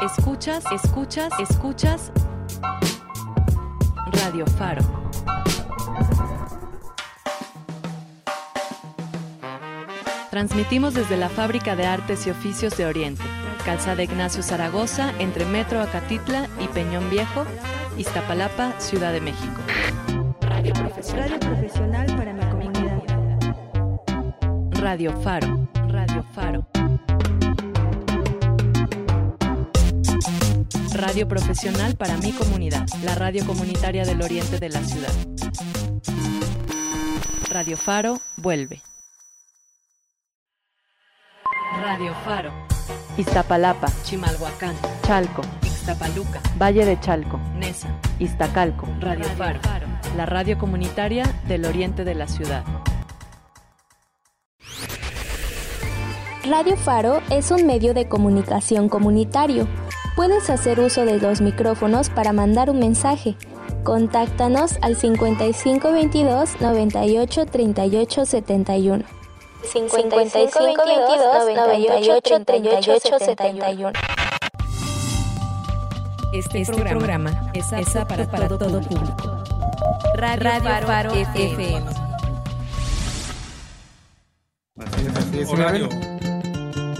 escuchas, escuchas, escuchas Radio Faro. Transmitimos desde la Fábrica de Artes y Oficios de Oriente, Calzada Ignacio Zaragoza, entre Metro Acatitla y Peñón Viejo, Iztapalapa, Ciudad de México. Radio profesional para mi comunidad. Radio Faro, Radio Faro. Radio profesional para mi comunidad, la radio comunitaria del oriente de la ciudad. Radio Faro vuelve. Radio Faro. Iztapalapa, Chimalhuacán, Chalco, Ixtapaluca, Valle de Chalco, Nesa, Iztacalco, Radio, Faro, la radio comunitaria del oriente de la ciudad. Radio Faro es un medio de comunicación comunitario. Puedes hacer uso de los micrófonos para mandar un mensaje. Contáctanos al 5522 98 38 71. 5522 98 38 71. Este, programa, es apto para, todo, público. Radio, Faro, FM. Así es, así es. Horario.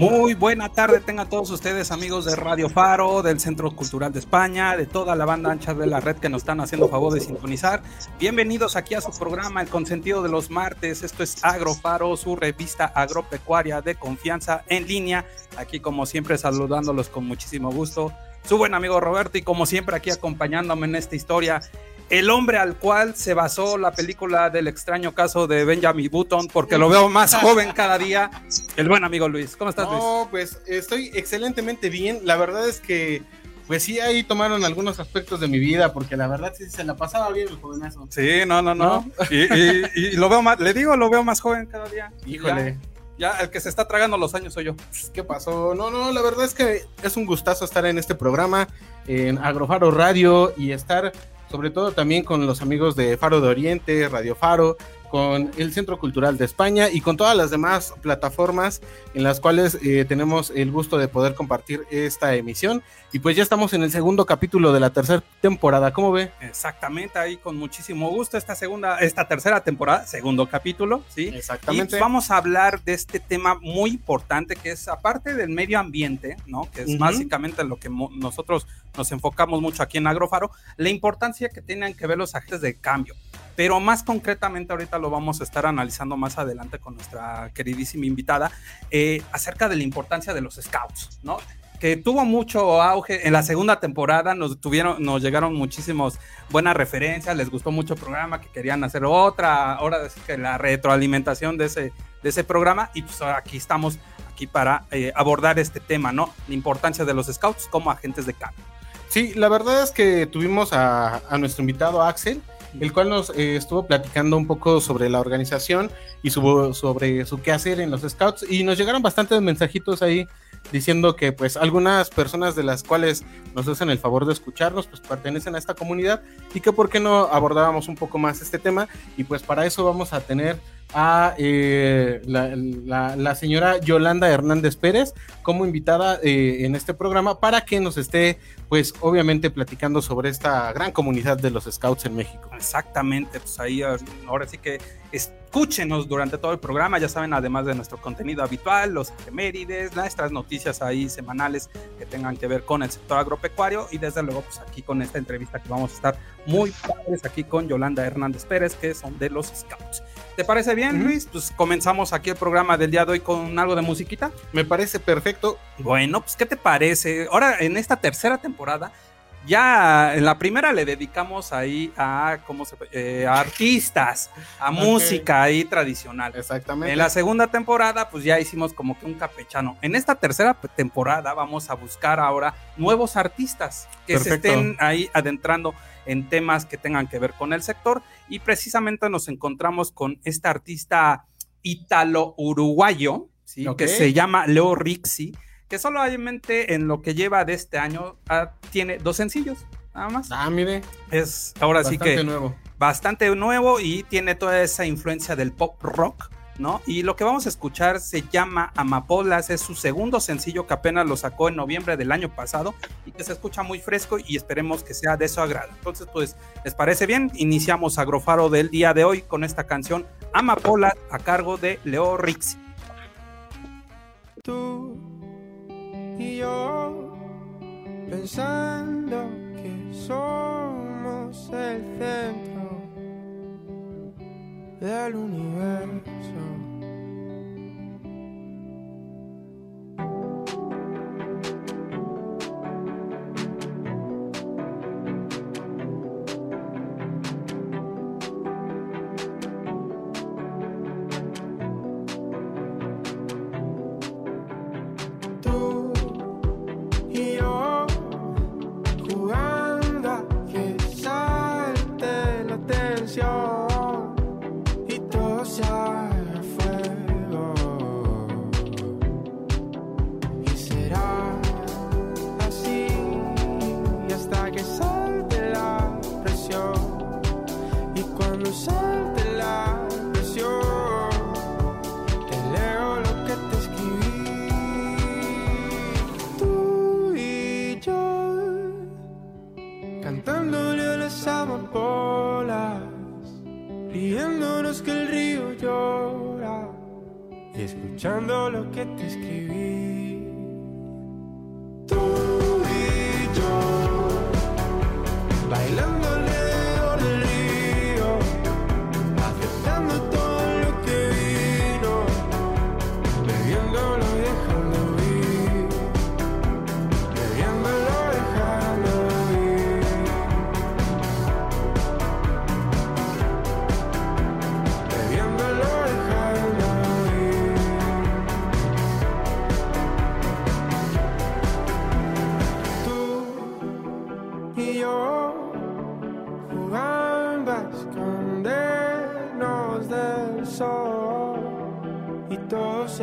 Muy buena tarde tengan todos ustedes amigos de Radio Faro, del Centro Cultural de España, de toda la banda ancha de la red que nos están haciendo favor de sintonizar. Bienvenidos aquí a su programa El Consentido de los Martes. Esto es Agrofaro, su revista agropecuaria de confianza en línea. Aquí como siempre saludándolos con muchísimo gusto. Su buen amigo Roberto y como siempre aquí acompañándome en esta historia el hombre al cual se basó la película del extraño caso de Benjamin Button, porque lo veo más joven cada día. El buen amigo Luis. ¿Cómo estás, Luis? No, pues estoy excelentemente bien. La verdad es que, pues sí, ahí tomaron algunos aspectos de mi vida, porque la verdad sí se la pasaba bien el jovenazo. Sí, no, no, no. Y, y- y lo veo más, le digo, lo veo más joven cada día. Híjole. Ya, ya el que se está tragando los años soy yo. ¿Qué pasó? No, no, la verdad es que es un gustazo estar en este programa, en Agrofaro Radio, y estar sobre todo también con los amigos de Faro de Oriente, Radio Faro, con el Centro Cultural de España y con todas las demás plataformas en las cuales eh, tenemos el gusto de poder compartir esta emisión. Y pues ya estamos en el segundo capítulo de la tercera temporada, ¿cómo ve? Exactamente, ahí con muchísimo gusto esta segunda, esta tercera temporada, segundo capítulo, ¿sí? Y Exactamente. pues vamos a hablar de este tema muy importante que es aparte del medio ambiente, ¿no? Que es Ujú. básicamente lo que nosotros nos enfocamos mucho aquí en Agrofaro, la importancia que tienen que ver los agentes de cambio. Pero más concretamente ahorita lo vamos a estar analizando más adelante con nuestra queridísima invitada eh, acerca de la importancia de los scouts, ¿no? que tuvo mucho auge en la segunda temporada, nos tuvieron, nos llegaron muchísimos buenas referencias, les gustó mucho el programa, que querían hacer otra, ahora decir que la retroalimentación de ese, de ese programa, y pues aquí estamos aquí para eh, abordar este tema, ¿no? La importancia de los scouts como agentes de cambio. Sí, la verdad es que tuvimos a nuestro invitado Axel, el cual nos eh, estuvo platicando un poco sobre la organización y sobre su quehacer en los scouts y nos llegaron bastantes mensajitos ahí diciendo que pues algunas personas de las cuales nos hacen el favor de escucharnos pues pertenecen a esta comunidad y que por qué no abordábamos un poco más este tema y pues para eso vamos a tener a eh, la, señora Yolanda Hernández Pérez como invitada eh, en este programa para que nos esté pues obviamente platicando sobre esta gran comunidad de los scouts en México. Exactamente, pues ahí ahora sí que escúchenos durante todo el programa, ya saben, además de nuestro contenido habitual, los efemérides, nuestras noticias ahí semanales que tengan que ver con el sector agropecuario y desde luego pues aquí con esta entrevista que vamos a estar muy padres aquí con Yolanda Hernández Pérez, que son de los Scouts. ¿Te parece bien. Luis? Pues comenzamos aquí el programa del día de hoy con algo de musiquita. Me parece perfecto. Bueno, pues ¿qué te parece? Ahora en esta tercera temporada ya en la primera le dedicamos ahí a, ¿cómo se, eh, a artistas, a música ahí tradicional. Exactamente. En la segunda temporada, pues ya hicimos como que un capechano. En esta tercera temporada vamos a buscar ahora nuevos artistas que se estén ahí adentrando en temas que tengan que ver con el sector. Y precisamente nos encontramos con este artista ítalo-uruguayo, ¿sí? Que se llama Leo Rixi, que solamente en lo que lleva de este año ah, tiene dos sencillos, nada más. Ah, mire. Es ahora sí bastante que nuevo. bastante nuevo y tiene toda esa influencia del pop rock, ¿no? Y lo que vamos a escuchar se llama Amapolas, es su segundo sencillo que apenas lo sacó en noviembre del año pasado y que se escucha muy fresco y esperemos que sea de su agrado. Entonces, pues, ¿les parece bien? Iniciamos Agrofaro del día de hoy con esta canción Amapolas a cargo de Leo Rixi. tú y yo pensando que somos el centro del universo.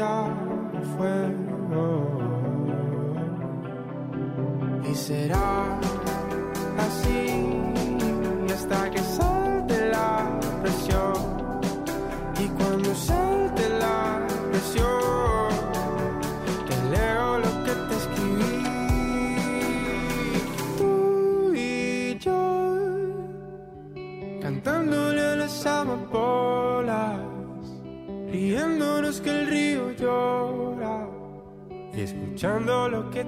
Haga fuego. Y será así hasta que salte escuchando lo que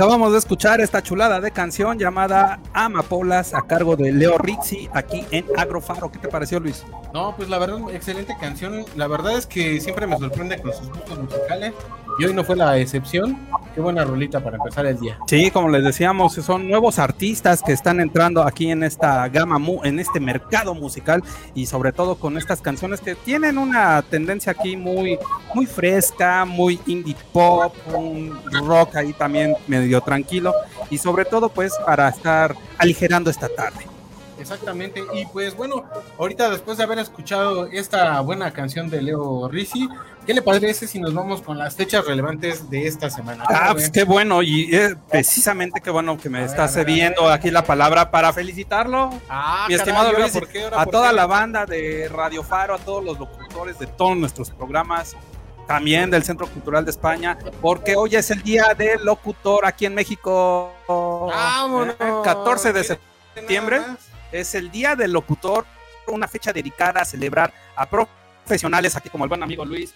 acabamos de escuchar esta chulada de canción llamada Amapolas a cargo de Leo Rizzi aquí en Agrofaro. ¿Qué te pareció, Luis? No, pues la verdad, excelente canción. La verdad es que siempre me sorprende con sus gustos musicales. Y hoy no fue la excepción. Buena rolita para empezar el día. Sí, como les decíamos, son nuevos artistas que están entrando aquí en esta gama, en este mercado musical y sobre todo con estas canciones que tienen una tendencia aquí muy, muy fresca, muy indie pop, un rock ahí también medio tranquilo y sobre todo pues para estar aligerando esta tarde. Exactamente, y pues bueno, ahorita después de haber escuchado esta buena canción de Leo Rizzi, ¿qué le parece si nos vamos con las fechas relevantes de esta semana? Ah, ¿Cómo pues qué bueno y eh, precisamente qué bueno que me A ver, a cediendo ver. aquí la palabra para felicitarlo. Ah, mi caray, estimado ¿ahora Luis, por qué? ¿ahora a toda qué? la banda de Radio Faro, a todos los locutores de todos nuestros programas, también del Centro Cultural de España, porque hoy es el día del locutor aquí en México. Vámonos. Eh, 14 de Mira, septiembre. Es el día del locutor, una fecha dedicada a celebrar a profesionales aquí como el buen amigo Luis,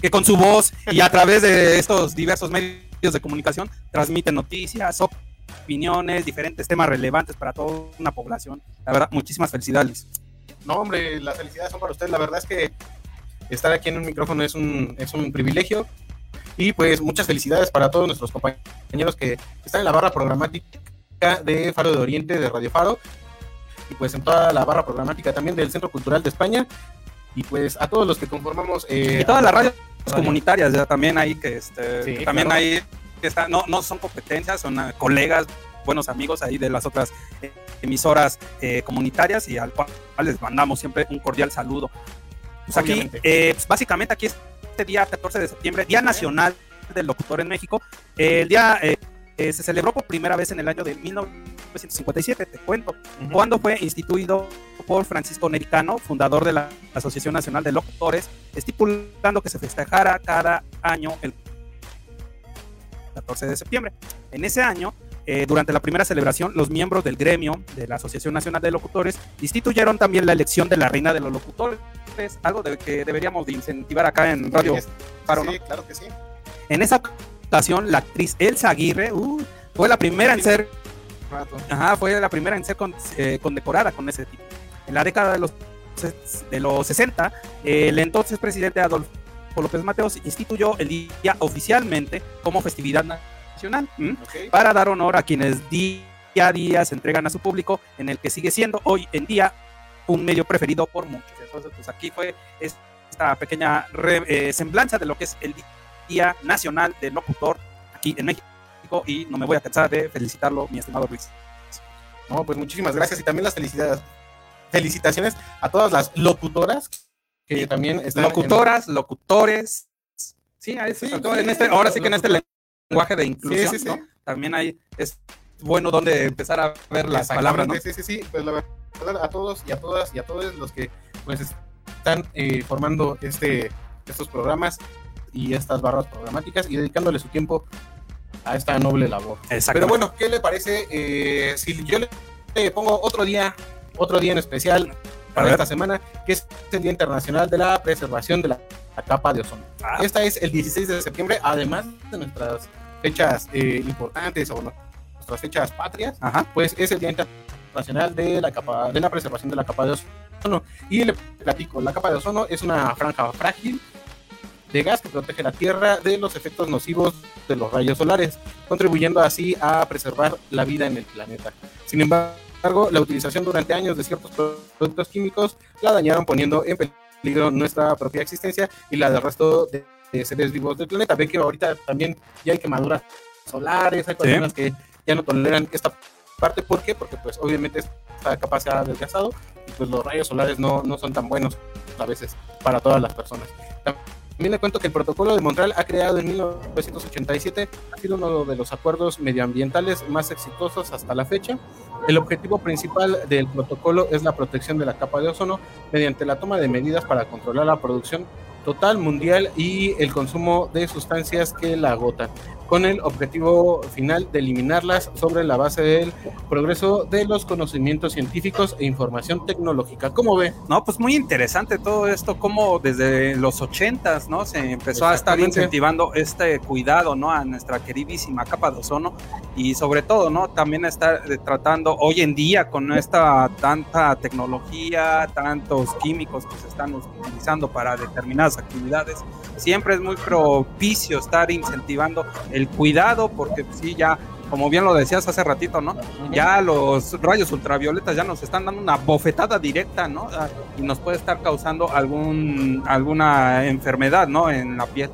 que con su voz y a través de estos diversos medios de comunicación transmiten noticias, opiniones, diferentes temas relevantes para toda una población. La verdad, muchísimas felicidades. No, hombre, las felicidades son para usted. La verdad es que estar aquí en un micrófono es un, es un privilegio. Y pues muchas felicidades para todos nuestros compañeros que están en la barra programática de Faro de Oriente, de Radio Faro. Y pues en toda la barra programática también del Centro Cultural de España. Y pues a todos los que conformamos... eh, Y todas las radios radio. comunitarias, ya también hay que este, Sí, también claro. hay que están, no, no son competencias, son ah, colegas, buenos amigos ahí de las otras eh, emisoras eh, comunitarias y al cual les mandamos siempre un cordial saludo. Pues aquí, Obviamente. eh, pues, básicamente aquí este día 14 de septiembre, Día Nacional del Locutor en México. El día se celebró por primera vez en el año de 1957, te cuento cuando fue instituido por Francisco Nericano, fundador de la Asociación Nacional de Locutores, estipulando que se festejara cada año el 14 de septiembre. En ese año, eh, durante la primera celebración, los miembros del gremio de la Asociación Nacional de Locutores instituyeron también la elección de la reina de los locutores, algo de que deberíamos de incentivar acá en Radio Es- Faro, ¿no? Sí, claro que sí. En esa ocasión, la actriz Elsa Aguirre uh, fue la primera en ser Rato. Ajá, fue la primera en ser con- eh, condecorada con ese título. En la década de los, de los 60, eh, el entonces presidente Adolfo López Mateos instituyó el día oficialmente como festividad nacional para dar honor a quienes día a día se entregan a su público, en el que sigue siendo hoy en día un medio preferido por muchos. Entonces, pues aquí fue esta pequeña re- eh, semblanza de lo que es el Día Nacional del Locutor aquí en México y no me voy a cansar de felicitarlo, mi estimado Luis. No, pues muchísimas gracias y también las felicidades. Felicitaciones a todas las locutoras que también están en- Locutoras, locutores. Sí, ahí sí, en este, ahora sí que en este lenguaje de inclusión, sí, sí. ¿no? También hay, es bueno donde empezar a ver las palabras, ¿no? Sí, sí, sí. Pues la verdad, a todos y a todas y a todos los que pues están eh, formando este, estos programas y estas barras programáticas y dedicándole su tiempo a esta noble labor. Exacto. Pero bueno, ¿qué le parece eh, si yo le, pongo otro día, otro día en especial para esta semana, que es el Día Internacional de la Preservación de la, la Capa de Ozono? Ah. Esta es el 16 de septiembre, además de nuestras fechas eh, importantes o nuestras fechas patrias, Ajá. pues es el Día Internacional de la, capa, de la Preservación de la Capa de Ozono. Y le platico, la capa de ozono es una franja frágil de gas que protege la Tierra de los efectos nocivos de los rayos solares, contribuyendo así a preservar la vida en el planeta. Sin embargo, la utilización durante años de ciertos productos químicos la dañaron poniendo en peligro nuestra propia existencia y la del resto de, de seres vivos del planeta. Ve que ahorita también ya hay quemaduras solares, hay personas que ya no toleran esta parte. ¿Por qué? Porque pues obviamente esta capa se ha desgastado y pues los rayos solares no, no son tan buenos a veces para todas las personas. También le cuento que el protocolo de Montreal ha creado en 1987, ha sido uno de los acuerdos medioambientales más exitosos hasta la fecha. El objetivo principal del protocolo es la protección de la capa de ozono mediante la toma de medidas para controlar la producción total mundial y el consumo de sustancias que la agotan, con el objetivo final de eliminarlas sobre la base del progreso de los conocimientos científicos e información tecnológica. ¿Cómo ve? No, pues muy interesante todo esto, como desde los ochentas, ¿no? Se empezó a estar incentivando este cuidado, ¿no? A nuestra queridísima capa de ozono y sobre todo, ¿no? También estar eh, tratando hoy en día con esta tanta tecnología, tantos químicos que se están utilizando para determinadas actividades, siempre es muy propicio estar incentivando el el cuidado, porque sí, ya, como bien lo decías hace ratito, ¿no? Ya los rayos ultravioletas ya nos están dando una bofetada directa, ¿no? Ah, Y nos puede estar causando algún, alguna enfermedad, ¿no? En la piel.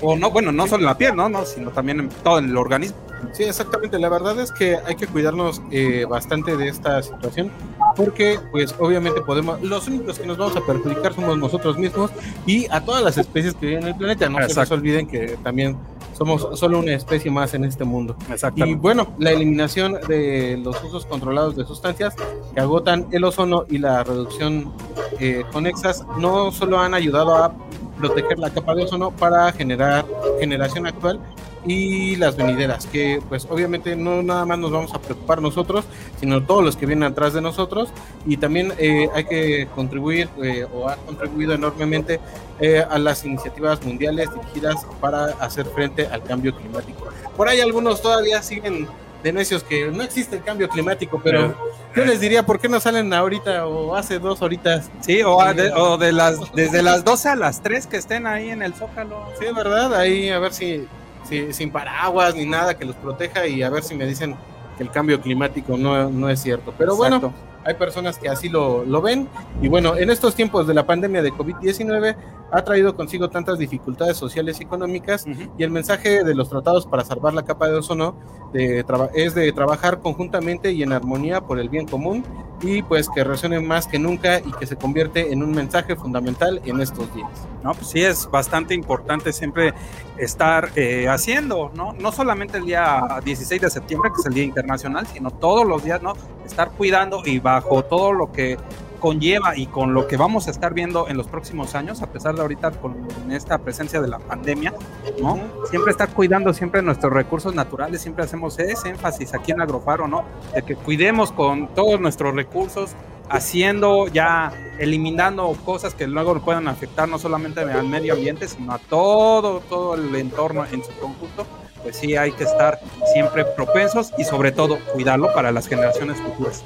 O no, bueno, no solo en la piel, ¿no? no sino también en todo el organismo. Sí, exactamente. La verdad es que hay que cuidarnos eh, bastante de esta situación porque, pues, obviamente podemos, los únicos que nos vamos a perjudicar somos nosotros mismos y a todas las especies que viven en el planeta. No se les Exacto. olviden que también somos solo una especie más en este mundo. Y bueno, la eliminación de los usos controlados de sustancias que agotan el ozono y la reducción eh, conexas no solo han ayudado a proteger la capa de ozono para generar generación actual y las venideras, que pues obviamente no nada más nos vamos a preocupar nosotros, sino todos los que vienen atrás de nosotros y también eh, hay que contribuir eh, o ha contribuido enormemente eh, a las iniciativas mundiales dirigidas para hacer frente al cambio climático. Por ahí algunos todavía siguen de necios que no existe el cambio climático, pero yo les diría, ¿por qué no salen ahorita o hace dos horitas? Sí, o, de, o de las, desde las 12 a las 3 que estén ahí en el Zócalo. Sí, ¿verdad? Ahí a ver si, si- sin paraguas ni nada que los proteja y a ver si me dicen que el cambio climático no, no es cierto. Pero bueno, hay personas que así lo, lo ven. Y bueno, en estos tiempos de la pandemia de COVID-19 ha traído consigo tantas dificultades sociales y económicas Ujú. y el mensaje de los tratados para salvar la capa de ozono de es de trabajar conjuntamente y en armonía por el bien común y pues que resuene más que nunca y que se convierte en un mensaje fundamental en estos días. No, pues sí es bastante importante siempre estar eh, haciendo, ¿no? No solamente el día 16 de septiembre, que es el Día Internacional, sino todos los días, ¿no? Estar cuidando y bajo todo lo que conlleva y con lo que vamos a estar viendo en los próximos años, a pesar de ahorita con esta presencia de la pandemia, ¿no? Siempre estar cuidando siempre nuestros recursos naturales, siempre hacemos ese énfasis aquí en Agrofaro, ¿no? De que cuidemos con todos nuestros recursos, haciendo ya, eliminando cosas que luego puedan afectar no solamente al medio ambiente, sino a todo, todo el entorno en su conjunto, pues sí hay que estar siempre propensos y sobre todo cuidarlo para las generaciones futuras.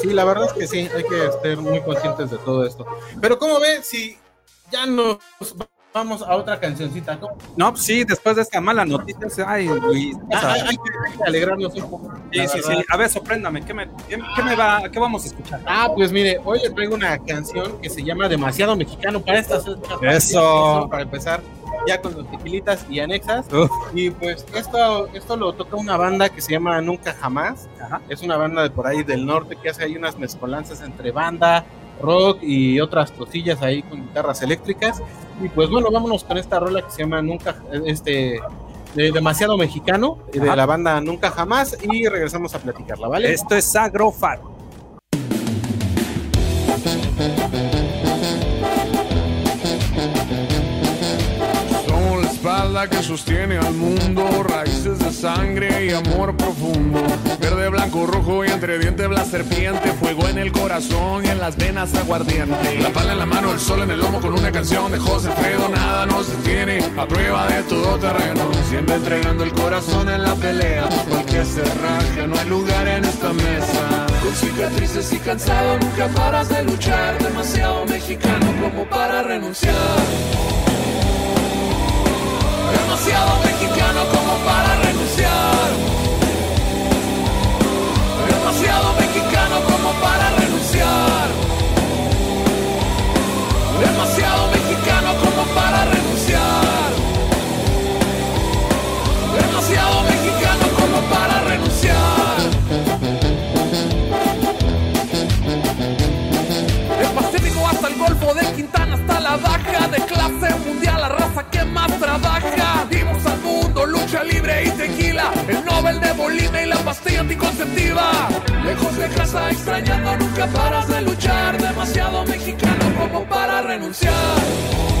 Sí, la verdad es que sí, hay que estar muy conscientes de todo esto. Pero ¿cómo ve si ya nos vamos a otra cancioncita? ¿no? No, pues sí, después de esta mala noticia, ay, Luis, o sea, Ah, hay, hay que- alegrarnos un poco. sí, sí, verdad. sí, a ver, sorpréndame, ¿qué me, qué, qué me va, qué vamos a escuchar? Ah, pues mire, hoy les traigo una canción que se llama Demasiado Mexicano para estas. Eso. Para empezar ya con los tequilitas y anexas. Y pues esto, esto lo toca una banda que se llama Nunca Jamás. Ajá. Es una banda de por ahí del norte que hace ahí unas mezcolanzas entre banda, rock y otras cosillas ahí con guitarras eléctricas. Y pues bueno, vámonos con esta rola que se llama Nunca, este, de demasiado mexicano, de Ajá. la banda Nunca Jamás, y regresamos a platicarla, ¿vale? Esto es Agrofaro. Que sostiene al mundo, raíces de sangre y amor profundo. Verde, blanco, rojo y entre dientes la serpiente, fuego en el corazón y en las venas aguardiente. La pala en la mano, el sol en el lomo con una canción de José Fredo, nada nos detiene, a prueba de todo terreno. Siempre entregando el corazón en la pelea, cualquier cerraje, no hay lugar en esta mesa. Con cicatrices y cansado, nunca paras de luchar, demasiado mexicano como para renunciar. Demasiado mexicano como para renunciar. Demasiado mexicano más trabaja. Dimos al mundo lucha libre y tequila, el Nobel de Bolivia y la pastilla anticonceptiva. Lejos de casa, extrañando, nunca paras de luchar. Demasiado mexicano como para renunciar.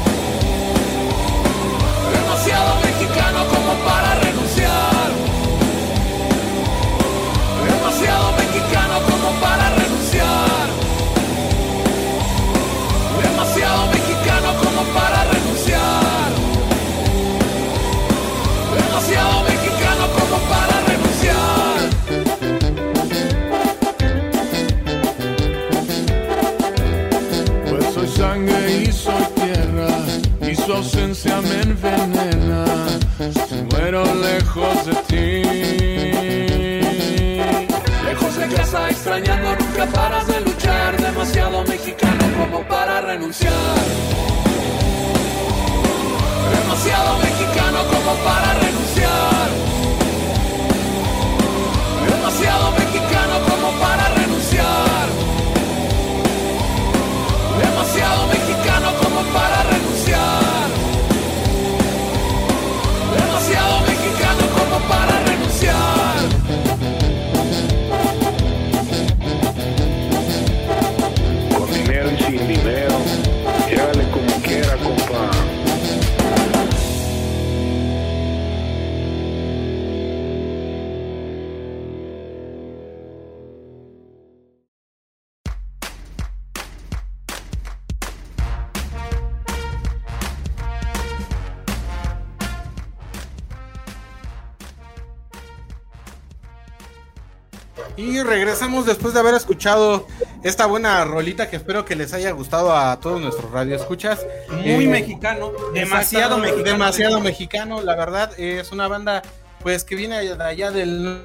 Escuchado esta buena rolita que espero que les haya gustado a todos nuestros radioescuchas. Muy Eh, mexicano, demasiado mexicano. Demasiado mexicano, la verdad. Es una banda pues que viene de allá del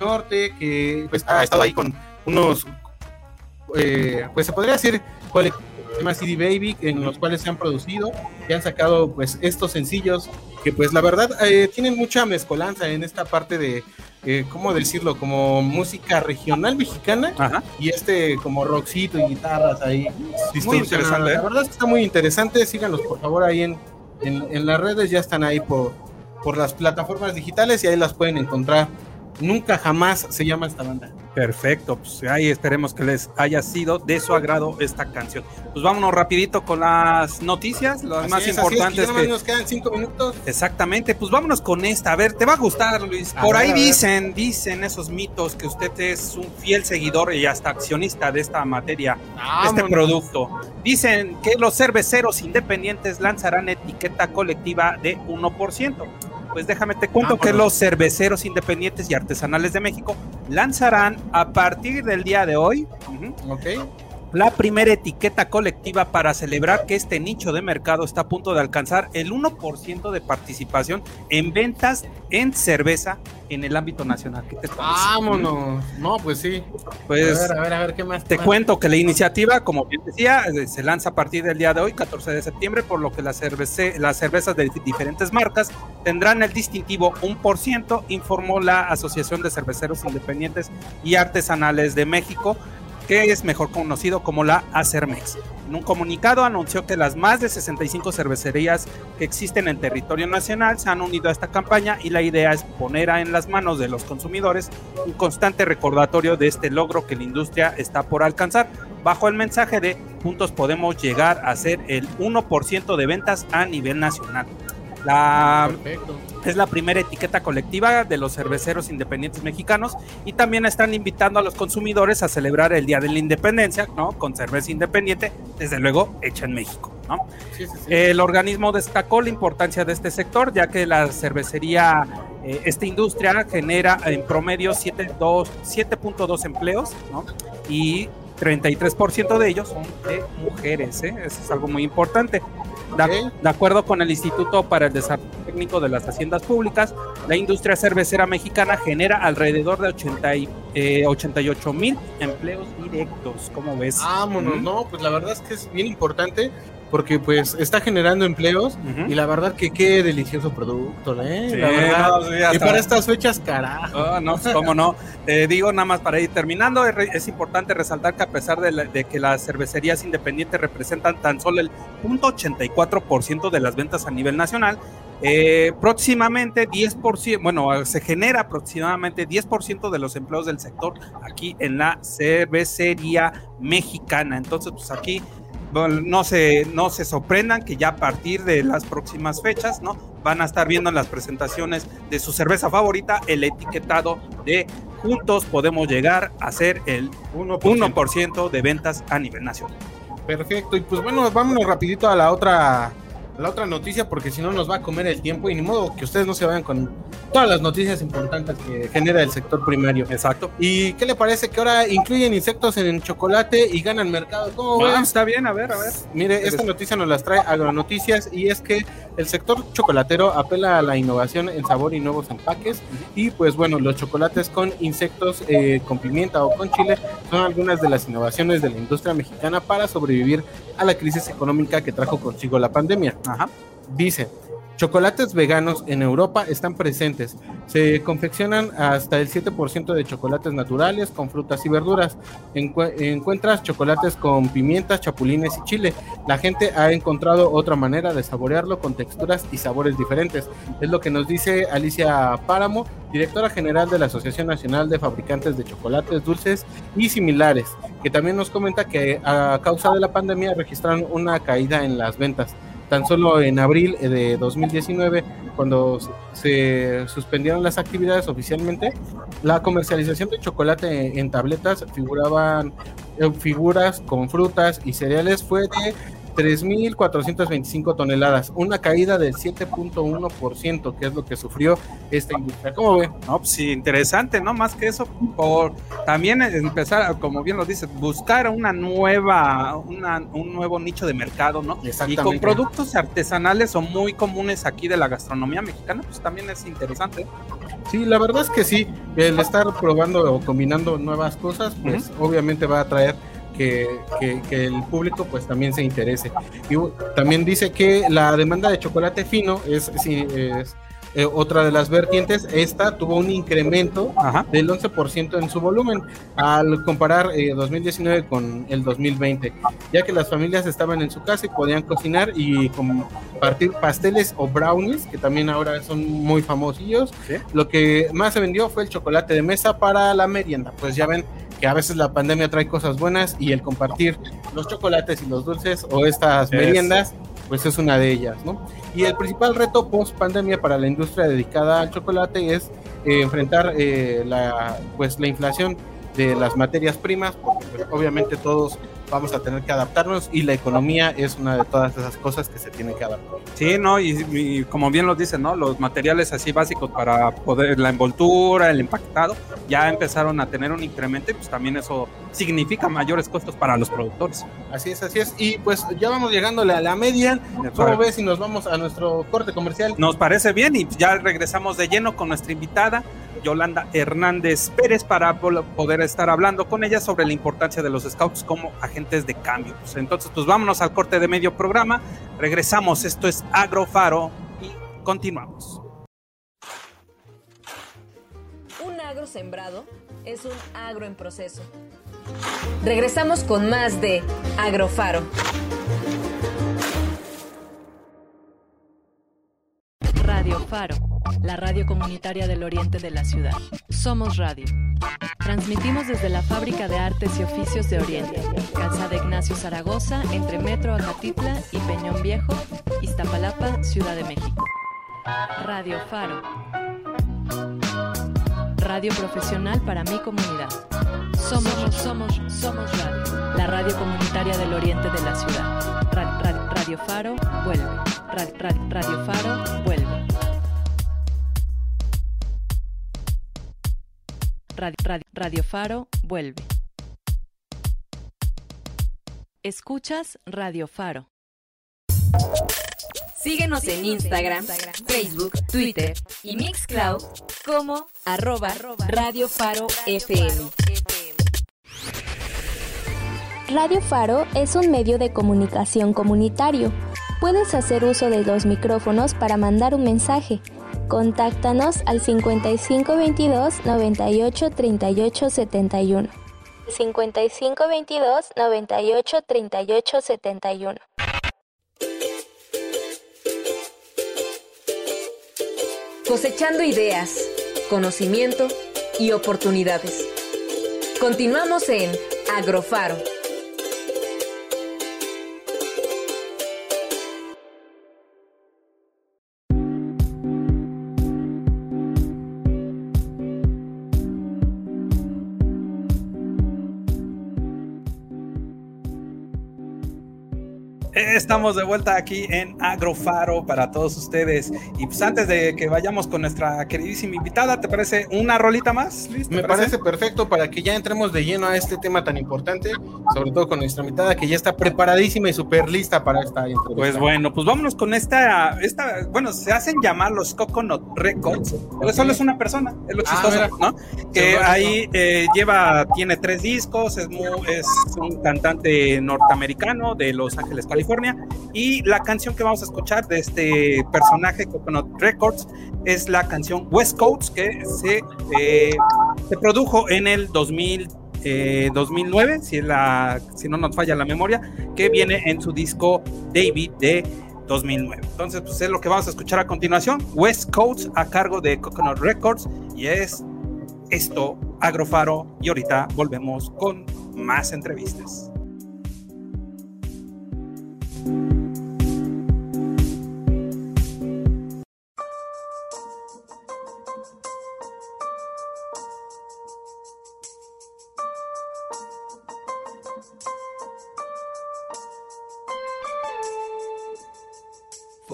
norte, que pues ha estado ahí con unos, eh, pues se podría decir, colectivos CD Baby, en los cuales se han producido y han sacado pues estos sencillos que pues la verdad eh, tienen mucha mezcolanza en esta parte de, eh, ¿cómo decirlo? Como música regional mexicana Ajá. y este como rockcito y guitarras ahí. Muy interesante, ¿eh? La verdad es que está muy interesante. Síganos por favor ahí en, en, en las redes, ya están ahí por, por las plataformas digitales y ahí las pueden encontrar. Nunca jamás se llama esta banda. Perfecto, pues ahí esperemos que les haya sido de su agrado esta canción. Pues vámonos rapidito con las noticias, las Así más es, así es, importantes ya nomás que, nos quedan cinco minutos. Exactamente, pues vámonos con esta. A ver, te va a gustar, Luis. A Por ver, ahí dicen, dicen esos mitos que usted es un fiel seguidor y hasta accionista de esta materia, de este producto. Dicen que los cerveceros independientes lanzarán etiqueta colectiva de 1%. Pues déjame te cuento que Vámonos. los cerveceros independientes y artesanales de México lanzarán a partir del día de hoy. La primera etiqueta colectiva para celebrar que este nicho de mercado está a punto de alcanzar el 1% de participación en ventas en cerveza en el ámbito nacional. ¿Qué te? Vámonos. No, pues sí. Pues a ver, a ver, a ver, ¿qué más? te más? cuento que la iniciativa, como bien decía, eh, se lanza a partir del día de hoy, 14 de septiembre, por lo que las, cervece- las cervezas de diferentes marcas tendrán el distintivo 1%, informó la Asociación de Cerveceros Independientes y Artesanales de México, que es mejor conocido como la Acermex. En un comunicado anunció que las más de 65 cervecerías que existen en territorio nacional se han unido a esta campaña y la idea es poner en las manos de los consumidores un constante recordatorio de este logro que la industria está por alcanzar, bajo el mensaje de juntos podemos llegar a ser el 1% de ventas a nivel nacional. Perfecto. Es la primera etiqueta colectiva de los cerveceros independientes mexicanos y también están invitando a los consumidores a celebrar el Día de la Independencia, ¿no? Con cerveza independiente, desde luego hecha en México, ¿no? Sí, sí, sí. El organismo destacó la importancia de este sector, ya que la cervecería, eh, esta industria genera en promedio 7.2 7.2 empleos, ¿no? Y 33% de ellos son de mujeres, ¿eh? Eso es algo muy importante. De, acuerdo con el Instituto para el Desarrollo Técnico de las Haciendas Públicas, la industria cervecera mexicana genera alrededor de 80 y, eh, 88 mil empleos directos. ¿Cómo ves? Vámonos, Ujú. no, pues la verdad es que es bien importante porque pues está generando empleos y la verdad que qué delicioso producto, ¿eh? Sí, la verdad. no, sí, y para estas fechas, carajo. Ah, no, pues, cómo no. Te digo nada más para ir terminando, es, importante resaltar que a pesar de, la- de que las cervecerías independientes representan tan solo el 0.84% de las ventas a nivel nacional, eh, próximamente 10%, bueno, se genera aproximadamente 10% de los empleos del sector aquí en la cervecería mexicana. Entonces, pues aquí bueno, no se, no se sorprendan que ya a partir de las próximas fechas, ¿no? Van a estar viendo en las presentaciones de su cerveza favorita el etiquetado de juntos podemos llegar a ser el 1%, de ventas a nivel nacional. Perfecto, y pues bueno, vámonos rapidito a la otra la otra noticia porque si no nos va a comer el tiempo y ni modo que ustedes no se vayan con todas las noticias importantes que genera el sector primario. Exacto. ¿Y qué le parece que ahora incluyen insectos en el chocolate y ganan mercado? ¿Cómo ah, está bien, a ver, a ver. Mire, esta noticia nos las trae Agronoticias y es que el sector chocolatero apela a la innovación en sabor y nuevos empaques y pues bueno, los chocolates con insectos, eh, con pimienta o con chile son algunas de las innovaciones de la industria mexicana para sobrevivir a la crisis económica que trajo consigo la pandemia. Ajá. Dice, chocolates veganos en Europa están presentes. Se confeccionan hasta el 7% de chocolates naturales con frutas y verduras. encuentras chocolates con pimientas, chapulines y chile. La gente ha encontrado otra manera de saborearlo con texturas y sabores diferentes. Es lo que nos dice Alicia Páramo, directora general de la Asociación Nacional de Fabricantes de Chocolates Dulces y Similares, que también nos comenta que a causa de la pandemia registraron una caída en las ventas tan solo en abril de 2019, cuando se suspendieron las actividades oficialmente, la comercialización de chocolate en tabletas figuraban eh, figuras con frutas y cereales fue de 3.425 toneladas, una caída del 7.1%, que es lo que sufrió esta industria. ¿Cómo ve? No, pues sí, interesante, ¿no? Más que eso, por también empezar, como bien lo dices, buscar una nueva, una, un nuevo nicho de mercado, ¿no? Y con productos artesanales o muy comunes aquí de la gastronomía mexicana, pues también es interesante. Sí, la verdad es que sí, el estar probando o combinando nuevas cosas, pues obviamente va a traer que, el público pues también se interese. Y también dice que la demanda de chocolate fino es, es eh, otra de las vertientes. Esta tuvo un incremento del 11% en su volumen al comparar 2019 eh, con el 2020, ya que las familias estaban en su casa y podían cocinar y compartir pasteles o brownies, que también ahora son muy famosillos. Lo que más se vendió fue el chocolate de mesa para la merienda. Pues ya ven que a veces la pandemia trae cosas buenas y el compartir los chocolates y los dulces o estas meriendas, pues es una de ellas, ¿no? Y el principal reto post pandemia para la industria dedicada al chocolate es eh, enfrentar eh, la, pues, la inflación de las materias primas, porque pues, obviamente todos vamos a tener que adaptarnos y la economía es una de todas esas cosas que se tiene que adaptar. Sí, no, y, como bien lo dicen, ¿no? Los materiales así básicos para poder, la envoltura, el empaquetado, ya empezaron a tener un incremento y pues también eso significa mayores costos para los productores. Así es, así es. Y pues ya vamos llegándole a la media. ¿Cómo ves si nos vamos a nuestro corte comercial? Nos parece bien y ya regresamos de lleno con nuestra invitada Yolanda Hernández Pérez para poder estar hablando con ella sobre la importancia de los scouts como agentes de cambio. Pues entonces, pues vámonos al corte de medio programa. Regresamos, esto es Agrofaro y continuamos. Un agro sembrado es un agro en proceso. Regresamos con más de Agrofaro. Radio Faro la radio comunitaria del oriente de la ciudad. Somos Radio. Transmitimos desde la Fábrica de Artes y Oficios de Oriente, Calzada Ignacio Zaragoza, entre Metro Acatitla y Peñón Viejo, Iztapalapa, Ciudad de México. Radio Faro. Radio profesional para mi comunidad. Somos, somos, somos Radio, la radio comunitaria del oriente de la ciudad. Radio Faro vuelve. Radio Faro vuelve. Radio, Faro vuelve. Escuchas Radio Faro. Síguenos en Instagram, Facebook, Twitter y Mixcloud como arroba Radio Faro FM. Radio Faro es un medio de comunicación comunitario. Puedes hacer uso de los micrófonos para mandar un mensaje Contáctanos al 5522 98 38 71. 5522 98 38 71. Cosechando ideas, conocimiento y oportunidades. Continuamos en Agrofaro. Estamos de vuelta aquí en Agrofaro para todos ustedes. Y pues antes de que vayamos con nuestra queridísima invitada, ¿te parece una rolita más? Me parece? perfecto para que ya entremos de lleno a este tema tan importante, sobre todo con nuestra invitada que ya está preparadísima y súper lista para esta entrevista. Pues bueno, pues vámonos con esta, esta, bueno, se hacen llamar los Coconut Records, pero solo es una persona, es lo ah, chistoso, ¿no? Que ahí eh, lleva, tiene tres discos, es, es un cantante norteamericano de Los Ángeles, California y la canción que vamos a escuchar de este personaje Coconut Records es la canción West Coast que se, eh, se produjo en el 2000, 2009, eh, si, la, si no nos falla la memoria, que viene en su disco David de 2009. Entonces, pues es lo que vamos a escuchar a continuación. West Coast a cargo de Coconut Records y es esto, Agrofaro. Y ahorita volvemos con más entrevistas. For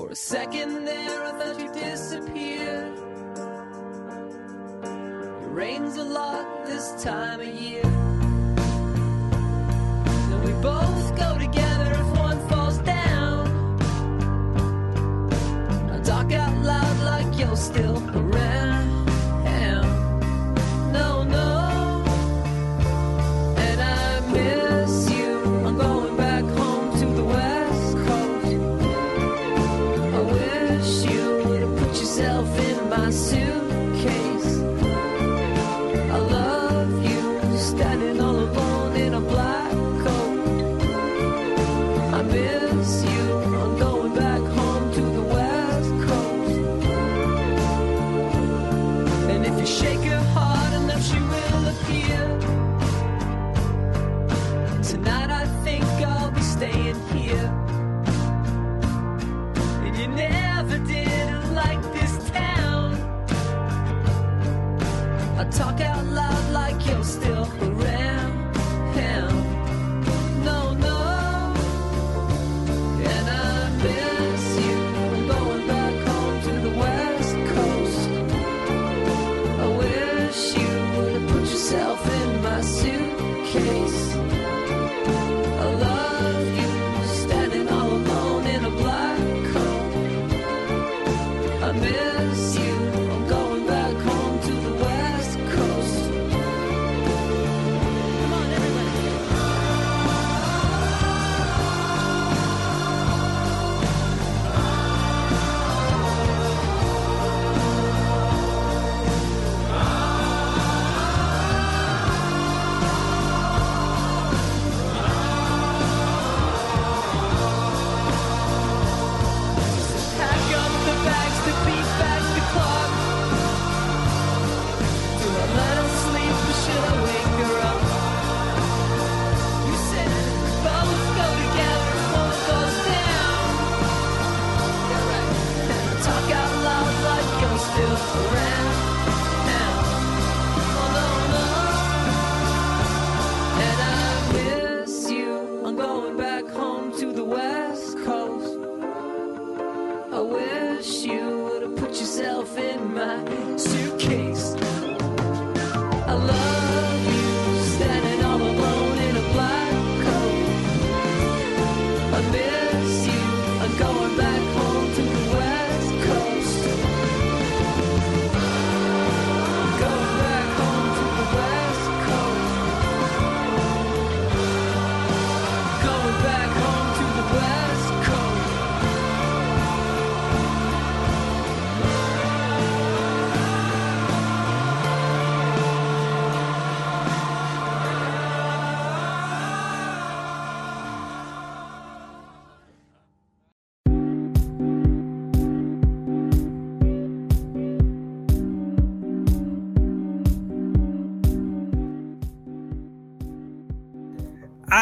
a second there, I thought you disappeared. It rains a lot this time of year. Now we both go. still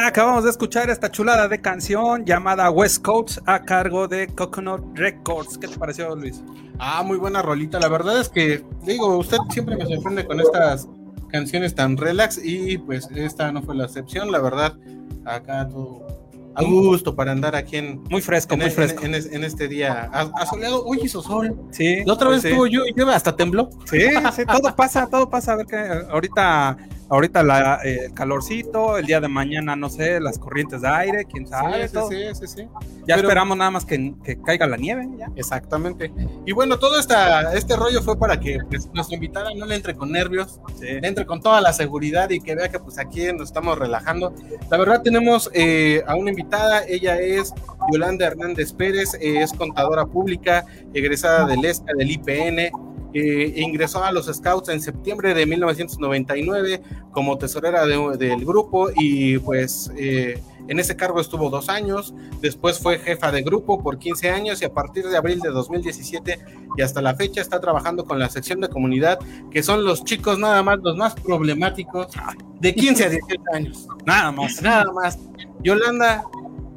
acabamos de escuchar esta chulada de canción llamada West Coast a cargo de Coconut Records. ¿Qué te pareció, Luis? Ah, muy buena rolita. La verdad es que, digo, usted siempre me sorprende con estas canciones tan relax y pues esta no fue la excepción. La verdad, acá todo a gusto para andar aquí en. Muy fresco, en, muy en- fresco. En, en este día asoleado. Uy, hizo sol. Sí. La otra vez sí. estuvo yo y llueve, hasta tembló. Sí, sí, todo pasa, todo pasa. A ver que ahorita, ahorita la, eh, el calorcito, el día de mañana, no sé, las corrientes de aire, quién sabe. sí, todo. sí, sí, sí. Ya Pero- esperamos nada más que, que caiga la nieve. Ya. Exactamente. Y bueno, todo esta, este rollo fue para que pues, nuestra invitada no le entre con nervios, le entre con toda la seguridad y que vea que pues aquí nos estamos relajando. La verdad tenemos eh, a una invitada, ella es Yolanda Hernández Pérez, eh, es contadora pública, egresada del ESCA, del IPN, eh, ingresó a los Scouts en septiembre de 1999 como tesorera de- del grupo y pues eh, en ese cargo estuvo dos años, después fue jefa de grupo por 15 años y a partir de abril de 2017 y hasta la fecha está trabajando con la sección de comunidad, que son los chicos nada más los más problemáticos de 15 a 18 años. Nada más. Nada más. Yolanda,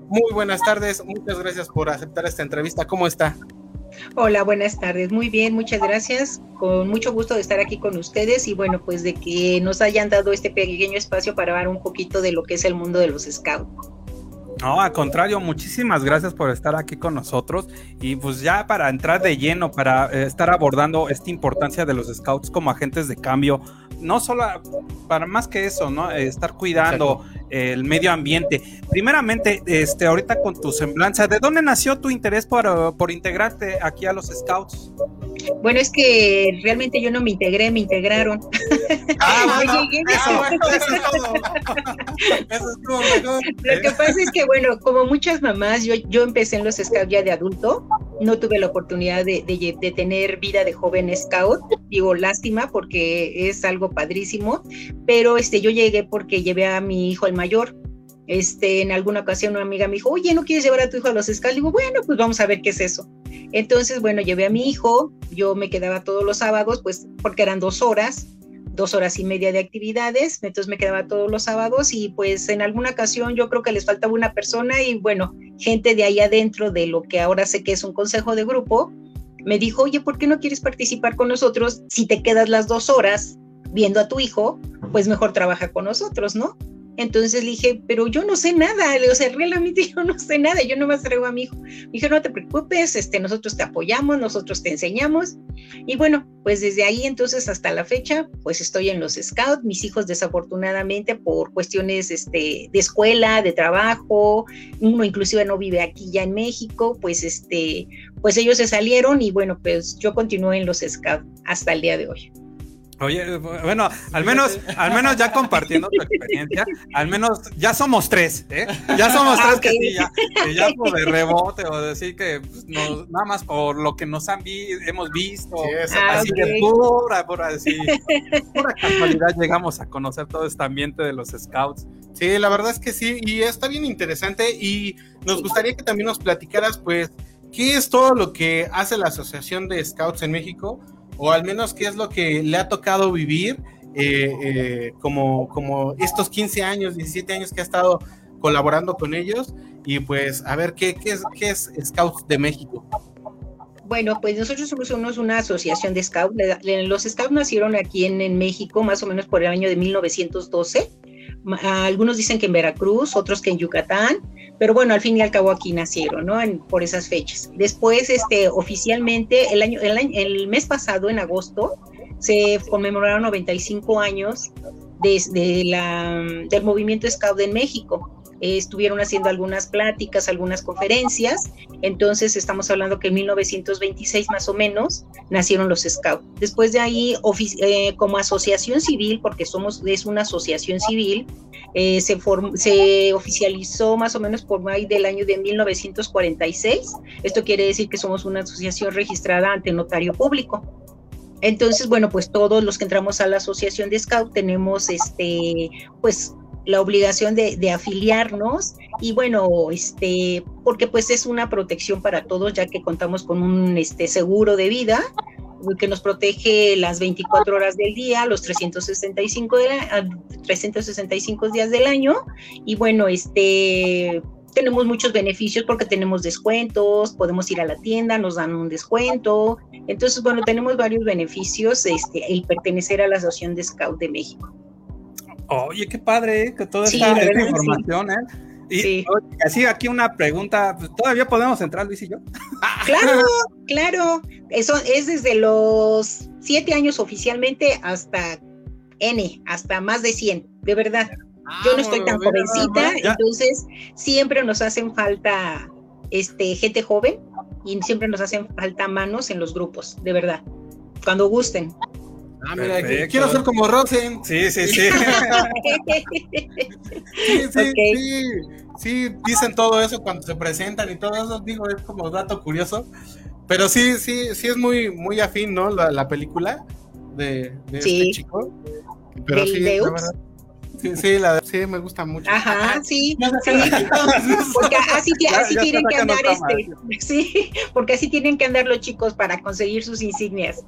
muy buenas tardes, muchas gracias por aceptar esta entrevista. ¿Cómo está? Hola, buenas tardes. Muy bien, muchas gracias. Con mucho gusto de estar aquí con ustedes y bueno, pues de que nos hayan dado este pequeño espacio para hablar un poquito de lo que es el mundo de los scouts. No, al contrario, muchísimas gracias por estar aquí con nosotros y pues ya para entrar de lleno, para eh, estar abordando esta importancia de los scouts como agentes de cambio, no solo para más que eso, ¿no? Eh, estar cuidando el medio ambiente. Primeramente, este, ahorita con tu semblanza, ¿de dónde nació tu interés por, por integrarte aquí a los scouts? Bueno, es que realmente yo no me integré, me integraron. Ah, Yo llegué- Eso estuvo mejor. Lo que pasa es que, bueno, como muchas mamás, yo, yo empecé en los scouts ya de adulto, no tuve la oportunidad de, de de tener vida de joven scout, digo, lástima porque es algo padrísimo, pero este, yo llegué porque llevé a mi hijo el mayor. Este, en alguna ocasión una amiga me dijo, oye, ¿no quieres llevar a tu hijo a los scouts? Digo, bueno, pues vamos a ver qué es eso. Entonces, bueno, llevé a mi hijo, yo me quedaba todos los sábados, pues porque eran dos horas, dos horas y media de actividades, entonces me quedaba todos los sábados y pues en alguna ocasión yo creo que les faltaba una persona y bueno, gente de ahí adentro de lo que ahora sé que es un consejo de grupo, me dijo, oye, ¿por qué no quieres participar con nosotros? Si te quedas las dos horas viendo a tu hijo, pues mejor trabaja con nosotros, ¿no? Entonces le dije, pero yo no sé nada, o sea, realmente yo no sé nada, yo nomás traigo a mi hijo. Me dije, no te preocupes, este, nosotros te apoyamos, nosotros te enseñamos. Y bueno, pues desde ahí entonces hasta la fecha, pues estoy en los scouts. Mis hijos desafortunadamente por cuestiones este, de escuela, de trabajo, uno inclusive no vive aquí ya en México, pues este, pues ellos se salieron y bueno, pues yo continúo en los scouts hasta el día de hoy. Oye, bueno, al menos, al menos ya compartiendo tu experiencia, al menos ya somos tres, ¿eh? Ya somos tres que Ok. sí, ya, que ya por de rebote o decir que pues, nos- nada más por lo que nos han vi, hemos visto, Sí, eso Ah, así ok. de pura, pura, así, pura casualidad llegamos a conocer todo este ambiente de los scouts. Sí, la verdad es que sí, y está bien interesante y nos gustaría que también nos platicaras, pues, qué es todo lo que hace la Asociación de Scouts en México, o al menos qué es lo que le ha tocado vivir eh, eh, como, como estos 15 años, 17 años que ha estado colaborando con ellos, y pues a ver qué, qué, es, qué es Scouts de México. Bueno, pues nosotros somos una asociación de scouts. Los scouts nacieron aquí en, en México más o menos por el año de 1912. Algunos dicen que en Veracruz, otros que en Yucatán, pero bueno, al fin y al cabo aquí nacieron, ¿no? Por esas fechas. Después, este, oficialmente, el año, el año- el mes pasado, en agosto, se conmemoraron 95 años desde la, del movimiento Scout en México. Eh, estuvieron haciendo algunas pláticas, algunas conferencias, entonces estamos hablando que en 1926 más o menos nacieron los Scouts. Después de ahí, eh, como asociación civil, porque somos es una asociación civil, eh, se, se oficializó más o menos por ahí del año de 1946. Esto quiere decir que somos una asociación registrada ante notario público. Entonces, bueno, pues todos los que entramos a la asociación de Scout tenemos este, pues la obligación de, afiliarnos y bueno, este, porque pues es una protección para todos ya que contamos con un este, seguro de vida que nos protege las 24 horas del día, los 365, de la- ah, 365 días del año y bueno, este tenemos muchos beneficios porque tenemos descuentos, podemos ir a la tienda, nos dan un descuento. Entonces, bueno, tenemos varios beneficios este, el pertenecer a la Asociación de Scout de México. Oye, qué padre, ¿eh? que toda Sí, esta, información, ¿eh? Y así aquí una pregunta, pues, ¿todavía podemos entrar Luis y yo? Claro, claro. Eso es desde los siete años oficialmente hasta N, hasta más de 100, de verdad. yo no estoy tan jovencita, entonces siempre nos hacen falta este, gente joven y siempre nos hacen falta manos en los grupos, de verdad. Cuando gusten. Ah, mira, quiero ser como Rosen. Sí, sí, sí. sí, sí, sí, sí, dicen todo eso cuando se presentan y todo eso, digo, es como dato curioso. Pero sí, sí, sí es muy, muy afín, ¿no? La, película de, este chico. Pero sí, la verdad, Sí, sí, la, sí, me gusta mucho. Ajá, sí, sí. Porque así, así tienen que andar este, sí, porque así tienen que andar los chicos para conseguir sus insignias.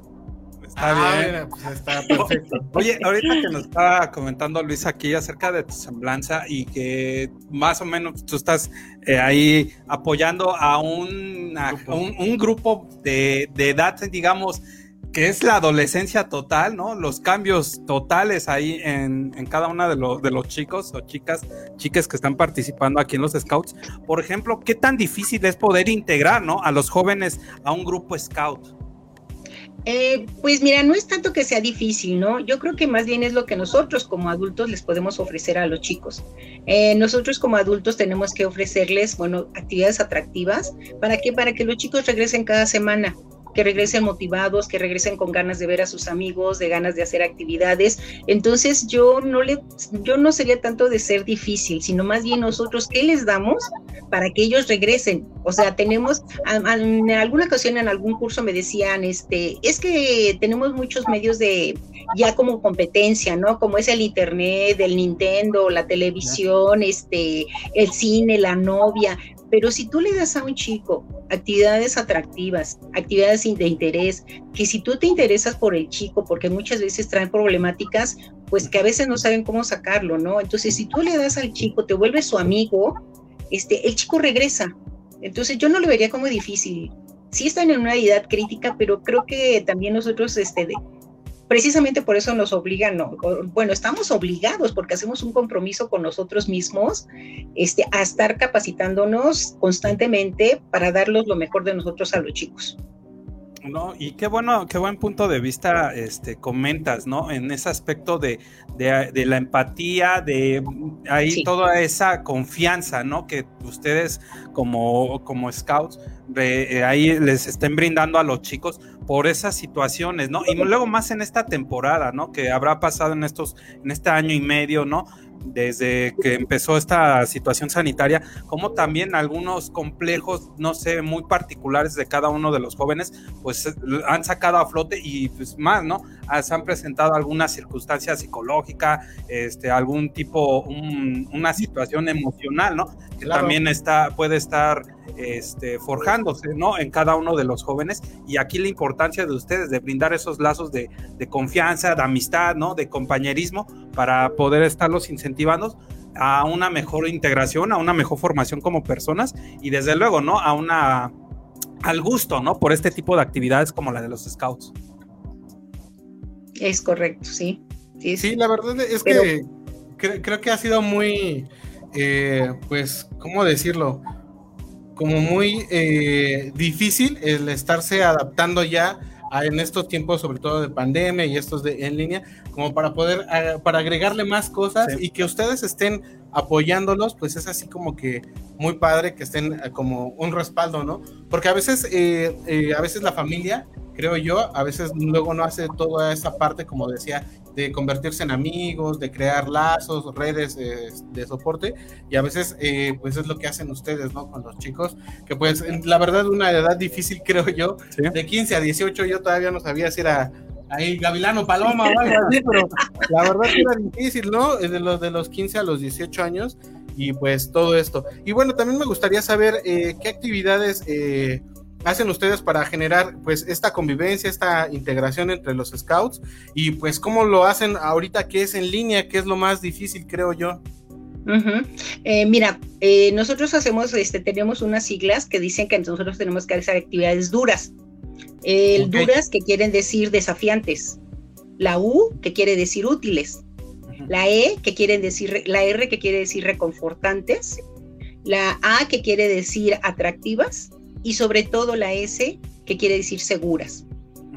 Está ah, bien. pues está perfecto. Oye, ahorita que nos estaba comentando Luis aquí acerca de tu semblanza y que más o menos tú estás eh, ahí apoyando a un, un, grupo de, de edad, digamos, que es la adolescencia total, ¿no? Los cambios totales ahí en, en cada una de, los de los chicos o chicas, chicas que están participando aquí en los Scouts. Por ejemplo, ¿qué tan difícil es poder integrar, ¿no? A los jóvenes a un grupo Scout. Eh, pues mira, no es tanto que sea difícil, ¿no? Yo creo que más bien es lo que nosotros como adultos les podemos ofrecer a los chicos. Eh, nosotros como adultos tenemos que ofrecerles, bueno, actividades atractivas. ¿Para qué? Para que los chicos regresen cada semana que regresen motivados, que regresen con ganas de ver a sus amigos, de ganas de hacer actividades. Entonces yo no le, yo no sería tanto de ser difícil, sino más bien nosotros qué les damos para que ellos regresen. O sea, tenemos, en alguna ocasión en algún curso me decían, este, es que tenemos muchos medios de ya como competencia, ¿no? Como es el internet, el Nintendo, la televisión, este, el cine, la novia. Pero si tú le das a un chico actividades atractivas, actividades de interés, que si tú te interesas por el chico, porque muchas veces traen problemáticas, pues que a veces no saben cómo sacarlo, ¿no? Entonces, si tú le das al chico, te vuelves su amigo, este, el chico regresa. Entonces, yo no lo vería como difícil. Sí están en una edad crítica, pero creo que también nosotros este, precisamente por eso nos obligan, no, bueno, estamos obligados porque hacemos un compromiso con nosotros mismos este, a estar capacitándonos constantemente para darlos lo mejor de nosotros a los chicos. No, y qué bueno, qué buen punto de vista este, comentas, ¿no? En ese aspecto de, de, la empatía, de ahí toda esa confianza, ¿no? Que ustedes como, como scouts eh, ahí les estén brindando a los chicos por esas situaciones, ¿no? Y luego más en esta temporada, ¿no? Que habrá pasado en estos, en este año y medio, ¿no? desde que empezó esta situación sanitaria, como también algunos complejos, no sé, muy particulares de cada uno de los jóvenes, pues han sacado a flote y pues más, ¿no? Ah, se han presentado alguna circunstancia psicológica, este, algún tipo, una situación emocional, ¿no? Que también está, puede estar este, forjándose, ¿no? En cada uno de los jóvenes. Y aquí la importancia de ustedes, de brindar esos lazos de, de confianza, de amistad, ¿no? De compañerismo, para poder estarlos incentivando a una mejor integración, a una mejor formación como personas y desde luego, ¿no? A una al gusto, ¿no? Por este tipo de actividades como la de los scouts. Es correcto, sí. Sí, la verdad es que creo que ha sido muy, eh, pues, ¿cómo decirlo? Como muy eh, difícil el estarse adaptando ya en estos tiempos, sobre todo de pandemia y estos de en línea, como para poder, para agregarle más cosas y que ustedes estén apoyándolos, pues es así como que muy padre que estén eh, como un respaldo, ¿no? Porque a veces, eh, eh, a veces la familia, creo yo, a veces luego no hace toda esa parte, como decía, de convertirse en amigos, de crear lazos, redes de soporte, y a veces pues es lo que hacen ustedes, ¿no? Con los chicos, que pues la verdad una edad difícil, creo yo, de 15 a 18 yo todavía no sabía si era ahí Gavilano Paloma o algo así, pero la verdad era difícil, ¿no? De los, de los 15 a los 18 años y pues todo esto. Y bueno, también me gustaría saber eh, qué actividades eh, hacen ustedes para generar pues esta convivencia, esta integración entre los scouts y pues cómo lo hacen ahorita que es en línea, que es lo más difícil, creo yo. Eh, mira, nosotros hacemos, este, tenemos unas siglas que dicen que nosotros tenemos que hacer actividades duras. El duras, que quieren decir desafiantes. La U, que quiere decir útiles. La E, que quieren decir, la R, que quiere decir reconfortantes. la A que quiere decir atractivas y sobre todo la S que quiere decir seguras.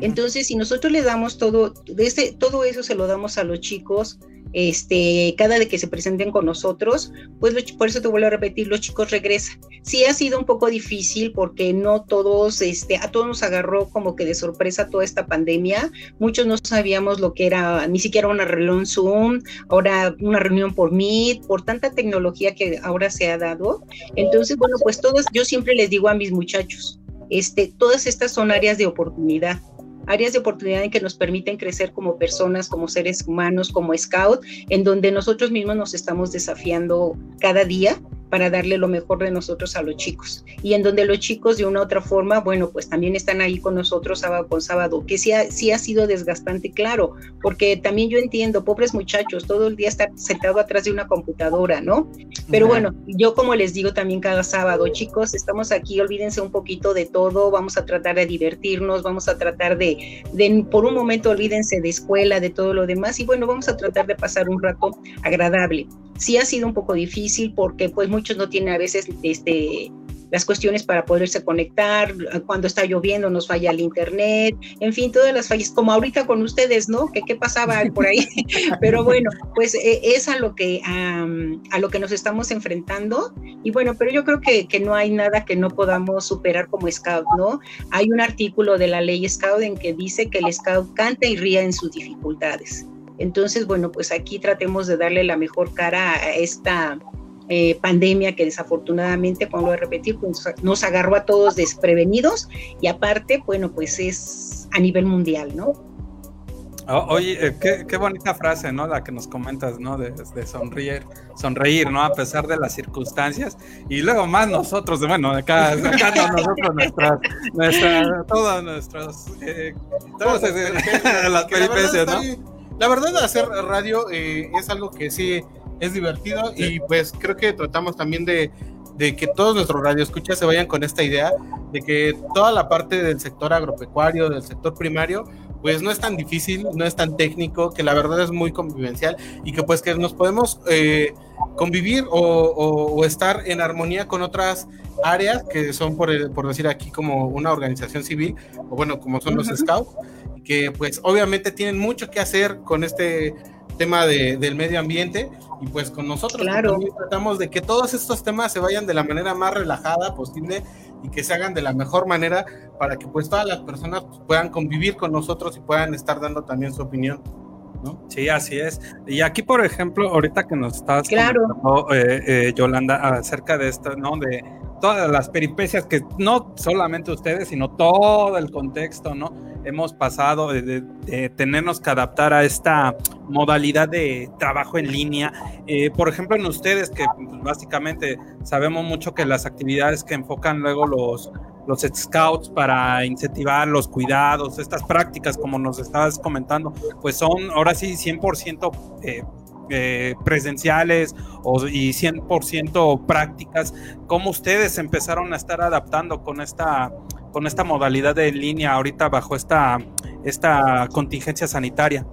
Entonces, si nosotros le damos todo, desde, todo eso se lo damos a los chicos, este, cada vez que se presenten con nosotros, pues por eso te vuelvo a repetir, los chicos regresan. Sí ha sido un poco difícil porque no todos, este, a todos nos agarró como que de sorpresa toda esta pandemia. Muchos no sabíamos lo que era, ni siquiera una reunión Zoom, ahora una reunión por Meet, por tanta tecnología que ahora se ha dado. Entonces, bueno, pues todos, yo siempre les digo a mis muchachos, este, todas estas son áreas de oportunidad áreas de oportunidad en que nos permiten crecer como personas, como seres humanos, como scout, en donde nosotros mismos nos estamos desafiando cada día para darle lo mejor de nosotros a los chicos. Y en donde los chicos de una u otra forma, bueno, pues también están ahí con nosotros sábado con sábado, que sí ha, sí ha sido desgastante, claro, porque también yo entiendo, pobres muchachos, todo el día estar sentado atrás de una computadora, ¿no? Pero bueno, yo como les digo también cada sábado, chicos, estamos aquí, olvídense un poquito de todo, vamos a tratar de divertirnos, vamos a tratar de, de por un momento olvídense de escuela, de todo lo demás, y bueno, vamos a tratar de pasar un rato agradable. Sí ha sido un poco difícil porque pues muchos no tienen a veces este, las cuestiones para poderse conectar, cuando está lloviendo nos falla el internet, en fin, todas las fallas, como ahorita con ustedes, ¿no? ¿Qué, qué pasaba por ahí? pero bueno, pues eh, es a lo, que, a lo que nos estamos enfrentando y bueno, pero yo creo que, que, no hay nada que no podamos superar como Scout, ¿no? Hay un artículo de la ley Scout en que dice que el Scout canta y ríe en sus dificultades. Entonces, bueno, pues aquí tratemos de darle la mejor cara a esta eh, pandemia que desafortunadamente, como lo a repetir, pues, nos agarró a todos desprevenidos y aparte, bueno, pues es a nivel mundial, ¿no? oye, eh, qué, bonita frase, ¿no? La que nos comentas, ¿no? De, sonreír, sonreír, ¿no? A pesar de las circunstancias. Y luego más nosotros, bueno, acá, acá nosotros, nuestras, nuestra, todas nuestras, eh, todas las peripecias, ¿no? La verdad, hacer radio eh, es algo que sí es divertido y pues creo que tratamos también de, que todos nuestros radioescuchas se vayan con esta idea de que toda la parte del sector agropecuario, del sector primario, pues no es tan difícil, no es tan técnico, que la verdad es muy convivencial y que pues que nos podemos eh, convivir o, estar en armonía con otras áreas que son por, por decir aquí como una organización civil o bueno como son los scouts que pues obviamente tienen mucho que hacer con este tema de, del medio ambiente y pues con nosotros claro. tratamos de que todos estos temas se vayan de la manera más relajada posible y que se hagan de la mejor manera para que pues todas las personas puedan convivir con nosotros y puedan estar dando también su opinión. ¿No? Sí, así es. Y aquí, por ejemplo, ahorita que nos estás claro. eh, eh, Yolanda, acerca de esto, ¿no? De todas las peripecias que no solamente ustedes, sino todo el contexto, ¿no? Hemos pasado de, tenernos que adaptar a esta modalidad de trabajo en línea. Eh, por ejemplo, en ustedes, que básicamente sabemos mucho que las actividades que enfocan luego los, los scouts para incentivar los cuidados, estas prácticas, como nos estabas comentando, pues son ahora sí 100% eh, eh, presenciales o, y 100% prácticas, ¿cómo ustedes empezaron a estar adaptando con esta, con esta modalidad de línea ahorita bajo esta, esta contingencia sanitaria?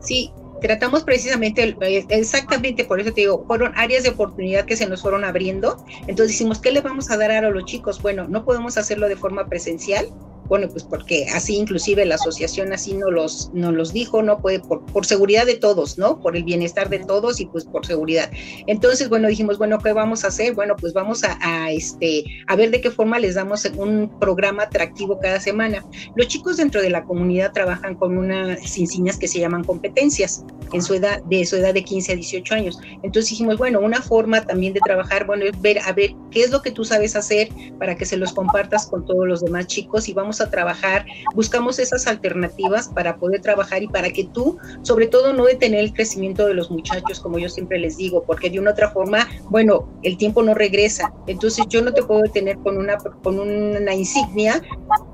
Sí, tratamos precisamente, eh, exactamente por eso te digo, fueron áreas de oportunidad que se nos fueron abriendo. Entonces decimos, ¿qué le vamos a dar a los chicos? Bueno, no podemos hacerlo de forma presencial, bueno, pues porque así inclusive la asociación así nos los, nos los dijo, ¿no? Puede, por, por, seguridad de todos, ¿no? Por el bienestar de todos y pues por seguridad. Entonces, bueno, dijimos, bueno, ¿qué vamos a hacer? Bueno, pues vamos a, este, a ver de qué forma les damos un programa atractivo cada semana. Los chicos dentro de la comunidad trabajan con unas insignias que se llaman competencias en su edad, de su edad de 15 a 18 años. Entonces dijimos, bueno, una forma también de trabajar, bueno, es ver, a ver qué es lo que tú sabes hacer para que se los compartas con todos los demás chicos y vamos a trabajar, buscamos esas alternativas para poder trabajar y para que tú, sobre todo, no detener el crecimiento de los muchachos, como yo siempre les digo, porque de una otra forma, bueno, el tiempo no regresa, entonces yo no te puedo detener con una, con una insignia,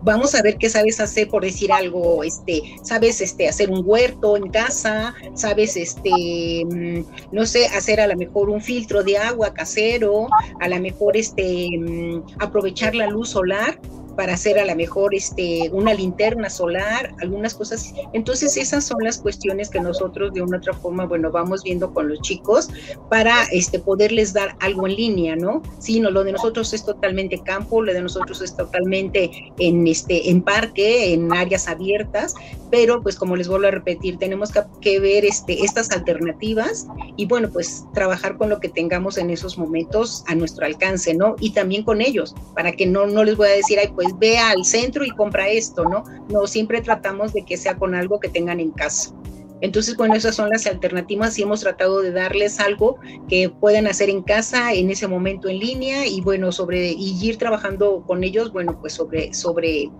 vamos a ver qué sabes hacer, por decir algo, este, sabes este, hacer un huerto en casa, sabes, este, mm, no sé, hacer a lo mejor un filtro de agua casero, a lo mejor este, mm, aprovechar la luz solar, para hacer a lo mejor este, una linterna solar, algunas cosas. Entonces esas son las cuestiones que nosotros de una otra forma, bueno, vamos viendo con los chicos para este, poderles dar algo en línea, ¿no? Sí, lo de nosotros es totalmente campo, lo de nosotros es totalmente en, este, en parque, en áreas abiertas, pero pues como les vuelvo a repetir, tenemos que, que ver este, estas alternativas y bueno, pues trabajar con lo que tengamos en esos momentos a nuestro alcance, ¿no? Y también con ellos, para que no, no les voy a decir, ay, pues ve al centro y compra esto, ¿no? No, siempre tratamos de que sea con algo que tengan en casa. Entonces, bueno, esas son las alternativas y hemos tratado de darles algo que puedan hacer en casa en ese momento en línea y bueno, sobre y ir trabajando con ellos, bueno, pues sobre sobre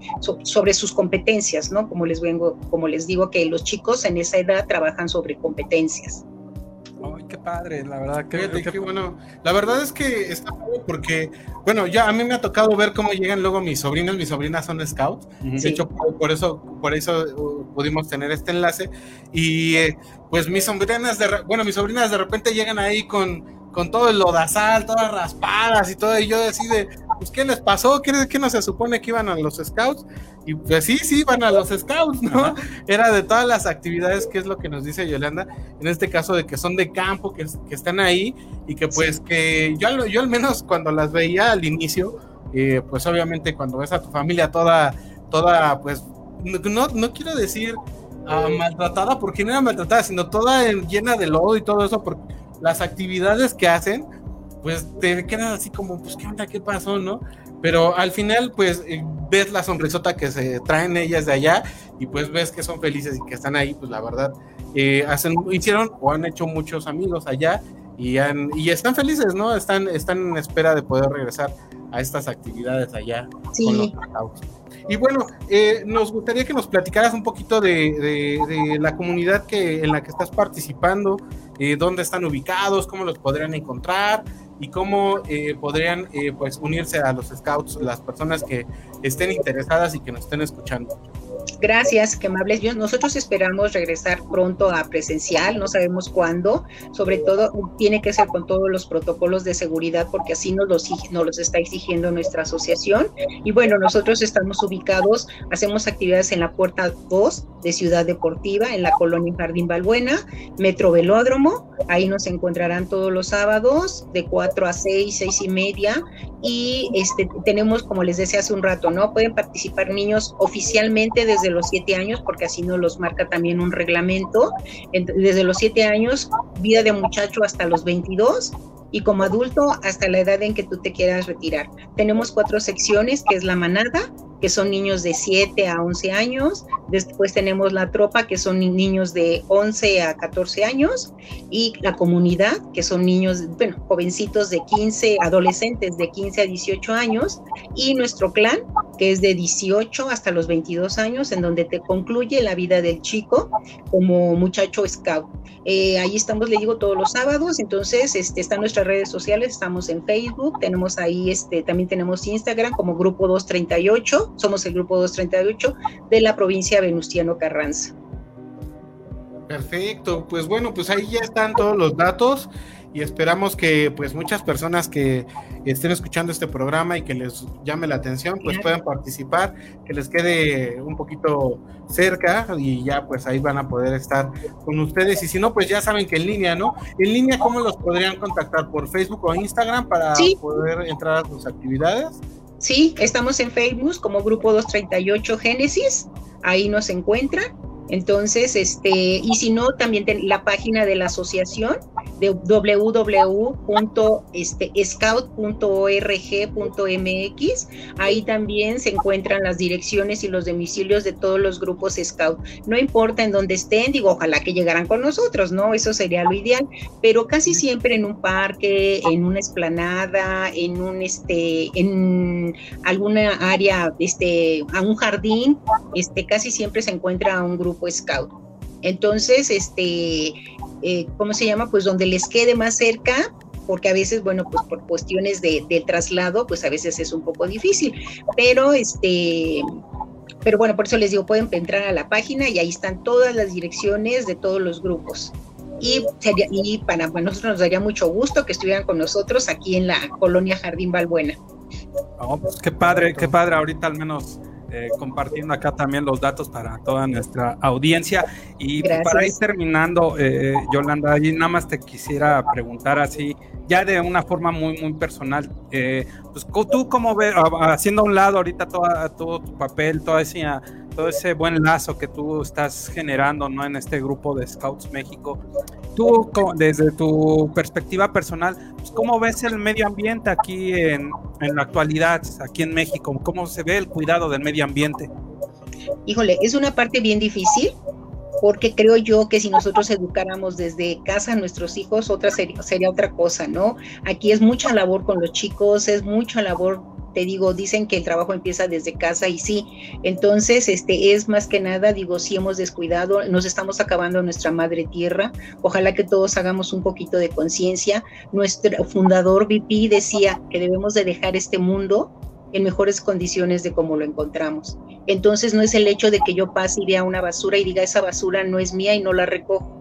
sobre sus competencias, ¿no? Como les vengo como les digo que los chicos en esa edad trabajan sobre competencias. Ay, qué padre, la verdad. que bueno. La verdad es que está padre porque, bueno, ya a mí me ha tocado ver cómo llegan luego mis sobrinos. Mis sobrinas son scouts. De hecho, por, eso, por eso uh, pudimos tener este enlace. Y eh, pues mis sobrinas, de, bueno, mis sobrinas de repente llegan ahí con con todo el lodazal, todas raspadas y todo, y yo decide, pues, ¿qué les pasó? ¿Qué, ¿Qué, no se supone que iban a los scouts? Y pues sí, sí, iban a los scouts, ¿no? Era de todas las actividades, que es lo que nos dice Yolanda, en este caso de que son de campo, que, que están ahí, y que pues que yo, yo al menos cuando las veía al inicio, eh, pues obviamente cuando ves a tu familia toda, toda, pues, no, no quiero decir ah, maltratada, porque no era maltratada, sino toda llena de lodo y todo eso, porque las actividades que hacen, pues te quedan así como, pues, ¿qué onda? ¿Qué pasó? ¿No? Pero al final, pues, eh, ves la sonrisota que se traen ellas de allá y pues ves que son felices y que están ahí, pues la verdad, eh, hacen, hicieron o han hecho muchos amigos allá y, han, y están felices, ¿no? Están, están en espera de poder regresar a estas actividades allá con los Y bueno, eh, nos gustaría que nos platicaras un poquito de, de, la comunidad que, en la que estás participando, eh, dónde están ubicados, cómo los podrían encontrar y cómo eh, podrían eh, pues unirse a los scouts las personas que estén interesadas y que nos estén escuchando. Gracias, que amables. Nosotros esperamos regresar pronto a presencial, no sabemos cuándo. Sobre todo, tiene que ser con todos los protocolos de seguridad, porque así nos los, nos los está exigiendo nuestra asociación. Y bueno, nosotros estamos ubicados, hacemos actividades en la puerta 2 de Ciudad Deportiva, en la colonia Jardín Balbuena, Metro Velódromo. Ahí nos encontrarán todos los sábados de 4 a 6, 6 y media. Y este, tenemos, como les decía hace un rato, ¿no? Pueden participar niños oficialmente desde desde los siete años, porque así nos los marca también un reglamento, desde los siete años, vida de muchacho hasta los 22 y como adulto hasta la edad en que tú te quieras retirar. Tenemos cuatro secciones, que es la manada, que son niños de 7 a 11 años. Después tenemos la tropa, que son niños de 11 a 14 años. Y la comunidad, que son niños, bueno, jovencitos de 15, adolescentes de 15 a 18 años. Y nuestro clan, que es de 18 hasta los 22 años, en donde te concluye la vida del chico como muchacho scout. Eh, ahí estamos, le digo, todos los sábados. Entonces, este, están nuestras redes sociales, estamos en Facebook, tenemos ahí, este, también tenemos Instagram como Grupo 238 somos el grupo 238 de la provincia Venustiano Carranza. Perfecto, pues bueno, pues ahí ya están todos los datos y esperamos que pues muchas personas que estén escuchando este programa y que les llame la atención pues puedan participar, que les quede un poquito cerca y ya pues ahí van a poder estar con ustedes y si no pues ya saben que en línea, ¿no? En línea, ¿cómo los podrían contactar? ¿Por Facebook o Instagram para poder entrar a sus actividades? Sí, estamos en Facebook como Grupo 238 Génesis, ahí nos encuentran. Entonces, este, y si no, también la página de la asociación de www.scout.org.mx. Ahí también se encuentran las direcciones y los domicilios de todos los grupos Scout. No importa en dónde estén, digo, ojalá que llegaran con nosotros, ¿no? Eso sería lo ideal, pero casi siempre en un parque, en una esplanada, en un, este, en alguna área, este, a un jardín, este, casi siempre se encuentra un grupo Scout. Entonces, este, eh, ¿cómo se llama? Pues donde les quede más cerca, porque a veces, bueno, pues por cuestiones de, traslado, pues a veces es un poco difícil, pero este, pero bueno, por eso les digo, pueden entrar a la página y ahí están todas las direcciones de todos los grupos. Y, y para nosotros nos daría mucho gusto que estuvieran con nosotros aquí en la colonia Jardín Balbuena. Oh, pues qué padre, qué padre. Ahorita al menos eh, compartiendo acá también los datos para toda nuestra audiencia. Y para ir terminando, eh, Yolanda, ahí nada más te quisiera preguntar así, ya de una forma muy, muy personal, eh, pues tú cómo ves, haciendo a un lado ahorita todo tu papel, todo ese, todo ese buen lazo que tú estás generando ¿no? en este grupo de Scouts México, tú desde tu perspectiva personal, pues, ¿cómo ves el medio ambiente aquí en, en la actualidad, aquí en México? ¿Cómo se ve el cuidado del medio ambiente? Híjole, es una parte bien difícil porque creo yo que si nosotros educáramos desde casa a nuestros hijos, otra sería, sería otra cosa, ¿no? Aquí es mucha labor con los chicos, es mucha labor te digo, dicen que el trabajo empieza desde casa y sí, entonces este es más que nada, digo, si hemos descuidado, nos estamos acabando nuestra madre tierra, ojalá que todos hagamos un poquito de conciencia. Nuestro fundador VP decía que debemos de dejar este mundo en mejores condiciones de como lo encontramos. Entonces no es el hecho de que yo pase y vea una basura y diga esa basura no es mía y no la recojo.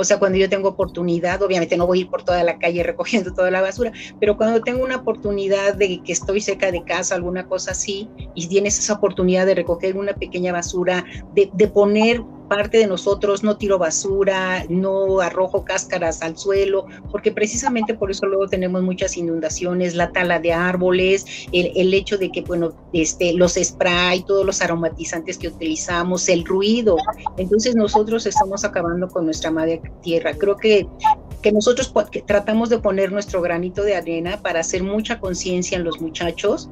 O sea, cuando yo tengo oportunidad, obviamente no voy a ir por toda la calle recogiendo toda la basura, pero cuando tengo una oportunidad de que estoy cerca de casa, alguna cosa así, y tienes esa oportunidad de recoger una pequeña basura, de, de poner parte de nosotros, no tiro basura, no arrojo cáscaras al suelo, porque precisamente por eso luego tenemos muchas inundaciones, la tala de árboles, el, hecho de que, bueno, este, los spray, todos los aromatizantes que utilizamos, el ruido. Entonces nosotros estamos acabando con nuestra madre tierra. Creo que que nosotros tratamos de poner nuestro granito de arena para hacer mucha conciencia en los muchachos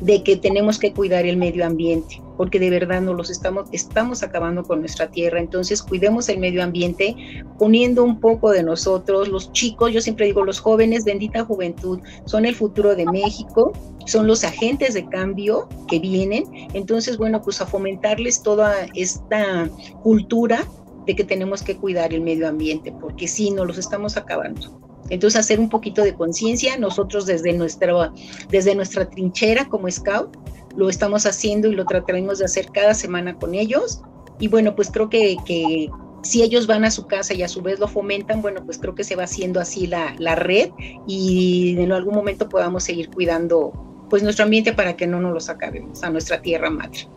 de que tenemos que cuidar el medio ambiente, porque de verdad no los estamos, estamos acabando con nuestra tierra. Entonces, cuidemos el medio ambiente poniendo un poco de nosotros, los chicos, yo siempre digo, los jóvenes, bendita juventud, son el futuro de México, son los agentes de cambio que vienen. Entonces, bueno, pues a fomentarles toda esta cultura de que tenemos que cuidar el medio ambiente, porque si no los estamos acabando. Entonces, hacer un poquito de conciencia, nosotros desde nuestra, desde nuestra trinchera como Scout, lo estamos haciendo y lo trataremos de hacer cada semana con ellos. Y bueno, pues creo que, que si ellos van a su casa y a su vez lo fomentan, bueno, pues creo que se va haciendo así la, la red y en algún momento podamos seguir cuidando pues nuestro ambiente para que no nos los acabemos a nuestra tierra madre.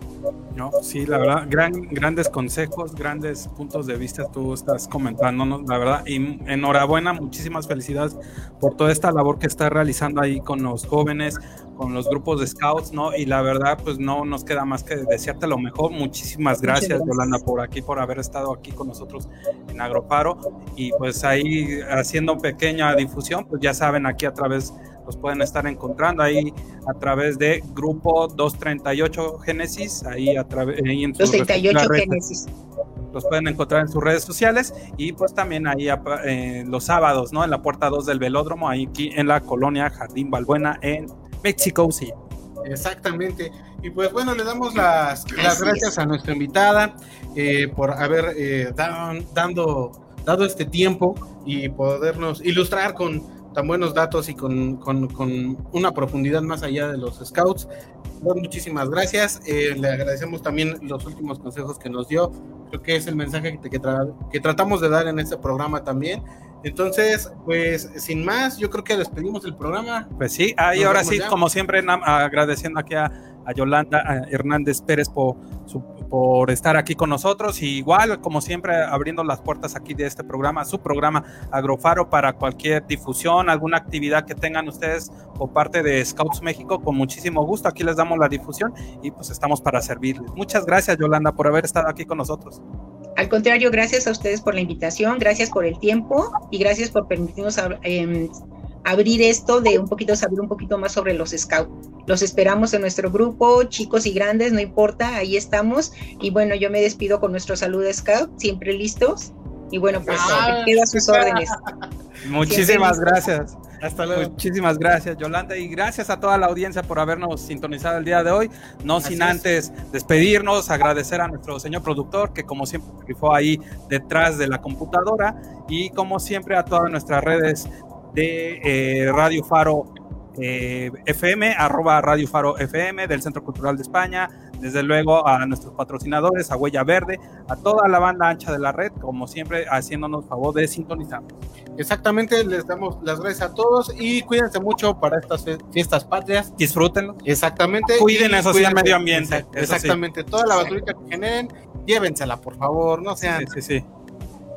No, sí, la verdad, gran, grandes consejos, grandes puntos de vista tú estás comentándonos, la verdad, y enhorabuena, muchísimas felicidades por toda esta labor que estás realizando ahí con los jóvenes, con los grupos de scouts, ¿no? Y la verdad, pues no nos queda más que desearte lo mejor. Muchísimas gracias, Yolanda, por aquí, por haber estado aquí con nosotros en Agroparo. Y pues ahí haciendo pequeña difusión, pues ya saben, aquí a través los pueden estar encontrando ahí a través de grupo 238 Génesis, ahí a través en 238 Génesis. Los pueden encontrar en sus redes sociales y pues también ahí eh, los sábados, ¿no? En la puerta 2 del velódromo, ahí aquí en la colonia Jardín Balbuena en México sí. Exactamente. Y pues bueno, le damos las, las gracias a nuestra invitada eh, por haber eh, dando, dado este tiempo y podernos ilustrar con tan buenos datos y con, con, una profundidad más allá de los scouts. muchísimas gracias. Eh, le agradecemos también los últimos consejos que nos dio. Creo que es el mensaje que, que, tratamos de dar en este programa también. Entonces, pues sin más, yo creo que despedimos el programa. Pues sí, ahí ahora sí, como siempre, agradeciendo aquí a, a Yolanda Hernández Pérez por, por estar aquí con nosotros. Y igual, como siempre, abriendo las puertas aquí de este programa, su programa Agrofaro para cualquier difusión, alguna actividad que tengan ustedes por parte de Scouts México, con muchísimo gusto. Aquí les damos la difusión y pues estamos para servirles. Muchas gracias, Yolanda, por haber estado aquí con nosotros. Al contrario, gracias a ustedes por la invitación, gracias por el tiempo y gracias por permitirnos eh, abrir esto de un poquito, saber un poquito más sobre los scouts. Los esperamos en nuestro grupo, chicos y grandes, no importa, ahí estamos. Y bueno, yo me despido con nuestro saludo scout, siempre listos. Y bueno, pues ah, quedo a sus órdenes. Muchísimas gracias. Hasta luego. Muchísimas gracias, Yolanda, y gracias a toda la audiencia por habernos sintonizado el día de hoy. No sin antes despedirnos, agradecer a nuestro señor productor, que como siempre fue ahí detrás de la computadora, y como siempre a todas nuestras redes de eh, Radio Faro eh, FM, arroba Radio Faro FM, del Centro Cultural de España, desde luego a nuestros patrocinadores, a Huella Verde, a toda la banda ancha de la red, como siempre, haciéndonos favor de sintonizar. Exactamente, les damos las gracias a todos y cuídense mucho para estas fiestas patrias. Disfrútenlo. Exactamente. Cuiden eso sí el medio ambiente. exactamente, toda la basura que generen, llévensela, por favor, no sean. Sí, sí, sí.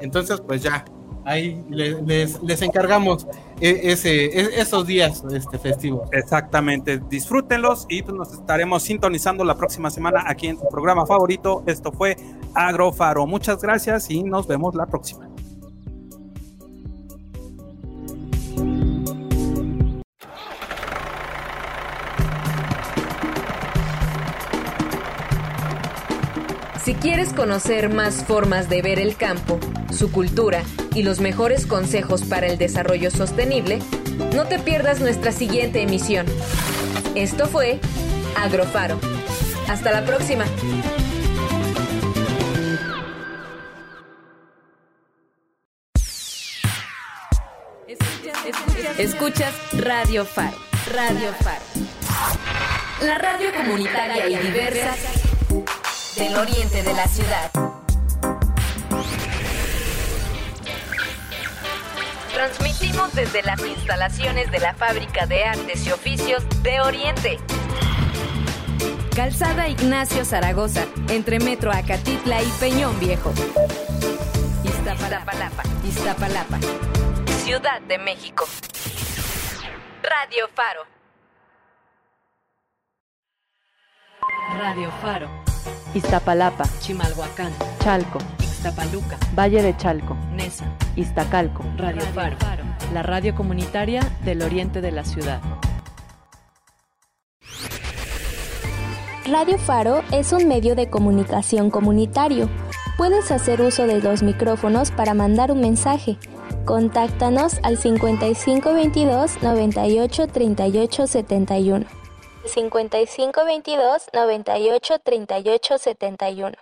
Entonces, pues ya, ahí les, les encargamos e, ese, e, esos días este, festivos. Exactamente, disfrútenlos y pues nos estaremos sintonizando la próxima semana aquí en su programa favorito. Esto fue Agrofaro. Muchas gracias y nos vemos la próxima. Quieres conocer más formas de ver el campo, su cultura y los mejores consejos para el desarrollo sostenible, no te pierdas nuestra siguiente emisión. Esto fue Agrofaro. Hasta la próxima. Escuchas Radio Faro. Radio Faro. La radio comunitaria y diversa del oriente de la ciudad. Transmitimos desde las instalaciones de la Fábrica de Artes y Oficios de Oriente. Calzada Ignacio Zaragoza, entre Metro Acatitla y Peñón Viejo. Iztapalapa, Iztapalapa, Ciudad de México. Radio Faro. Radio Faro. Iztapalapa, Chimalhuacán, Chalco, Ixtapaluca, Valle de Chalco, Nesa, Iztacalco, Radio, Faro, la radio comunitaria del oriente de la ciudad. Radio Faro es un medio de comunicación comunitario. Puedes hacer uso de los micrófonos para mandar un mensaje. Contáctanos al 5522 98 38 71. 5522 98 38 71.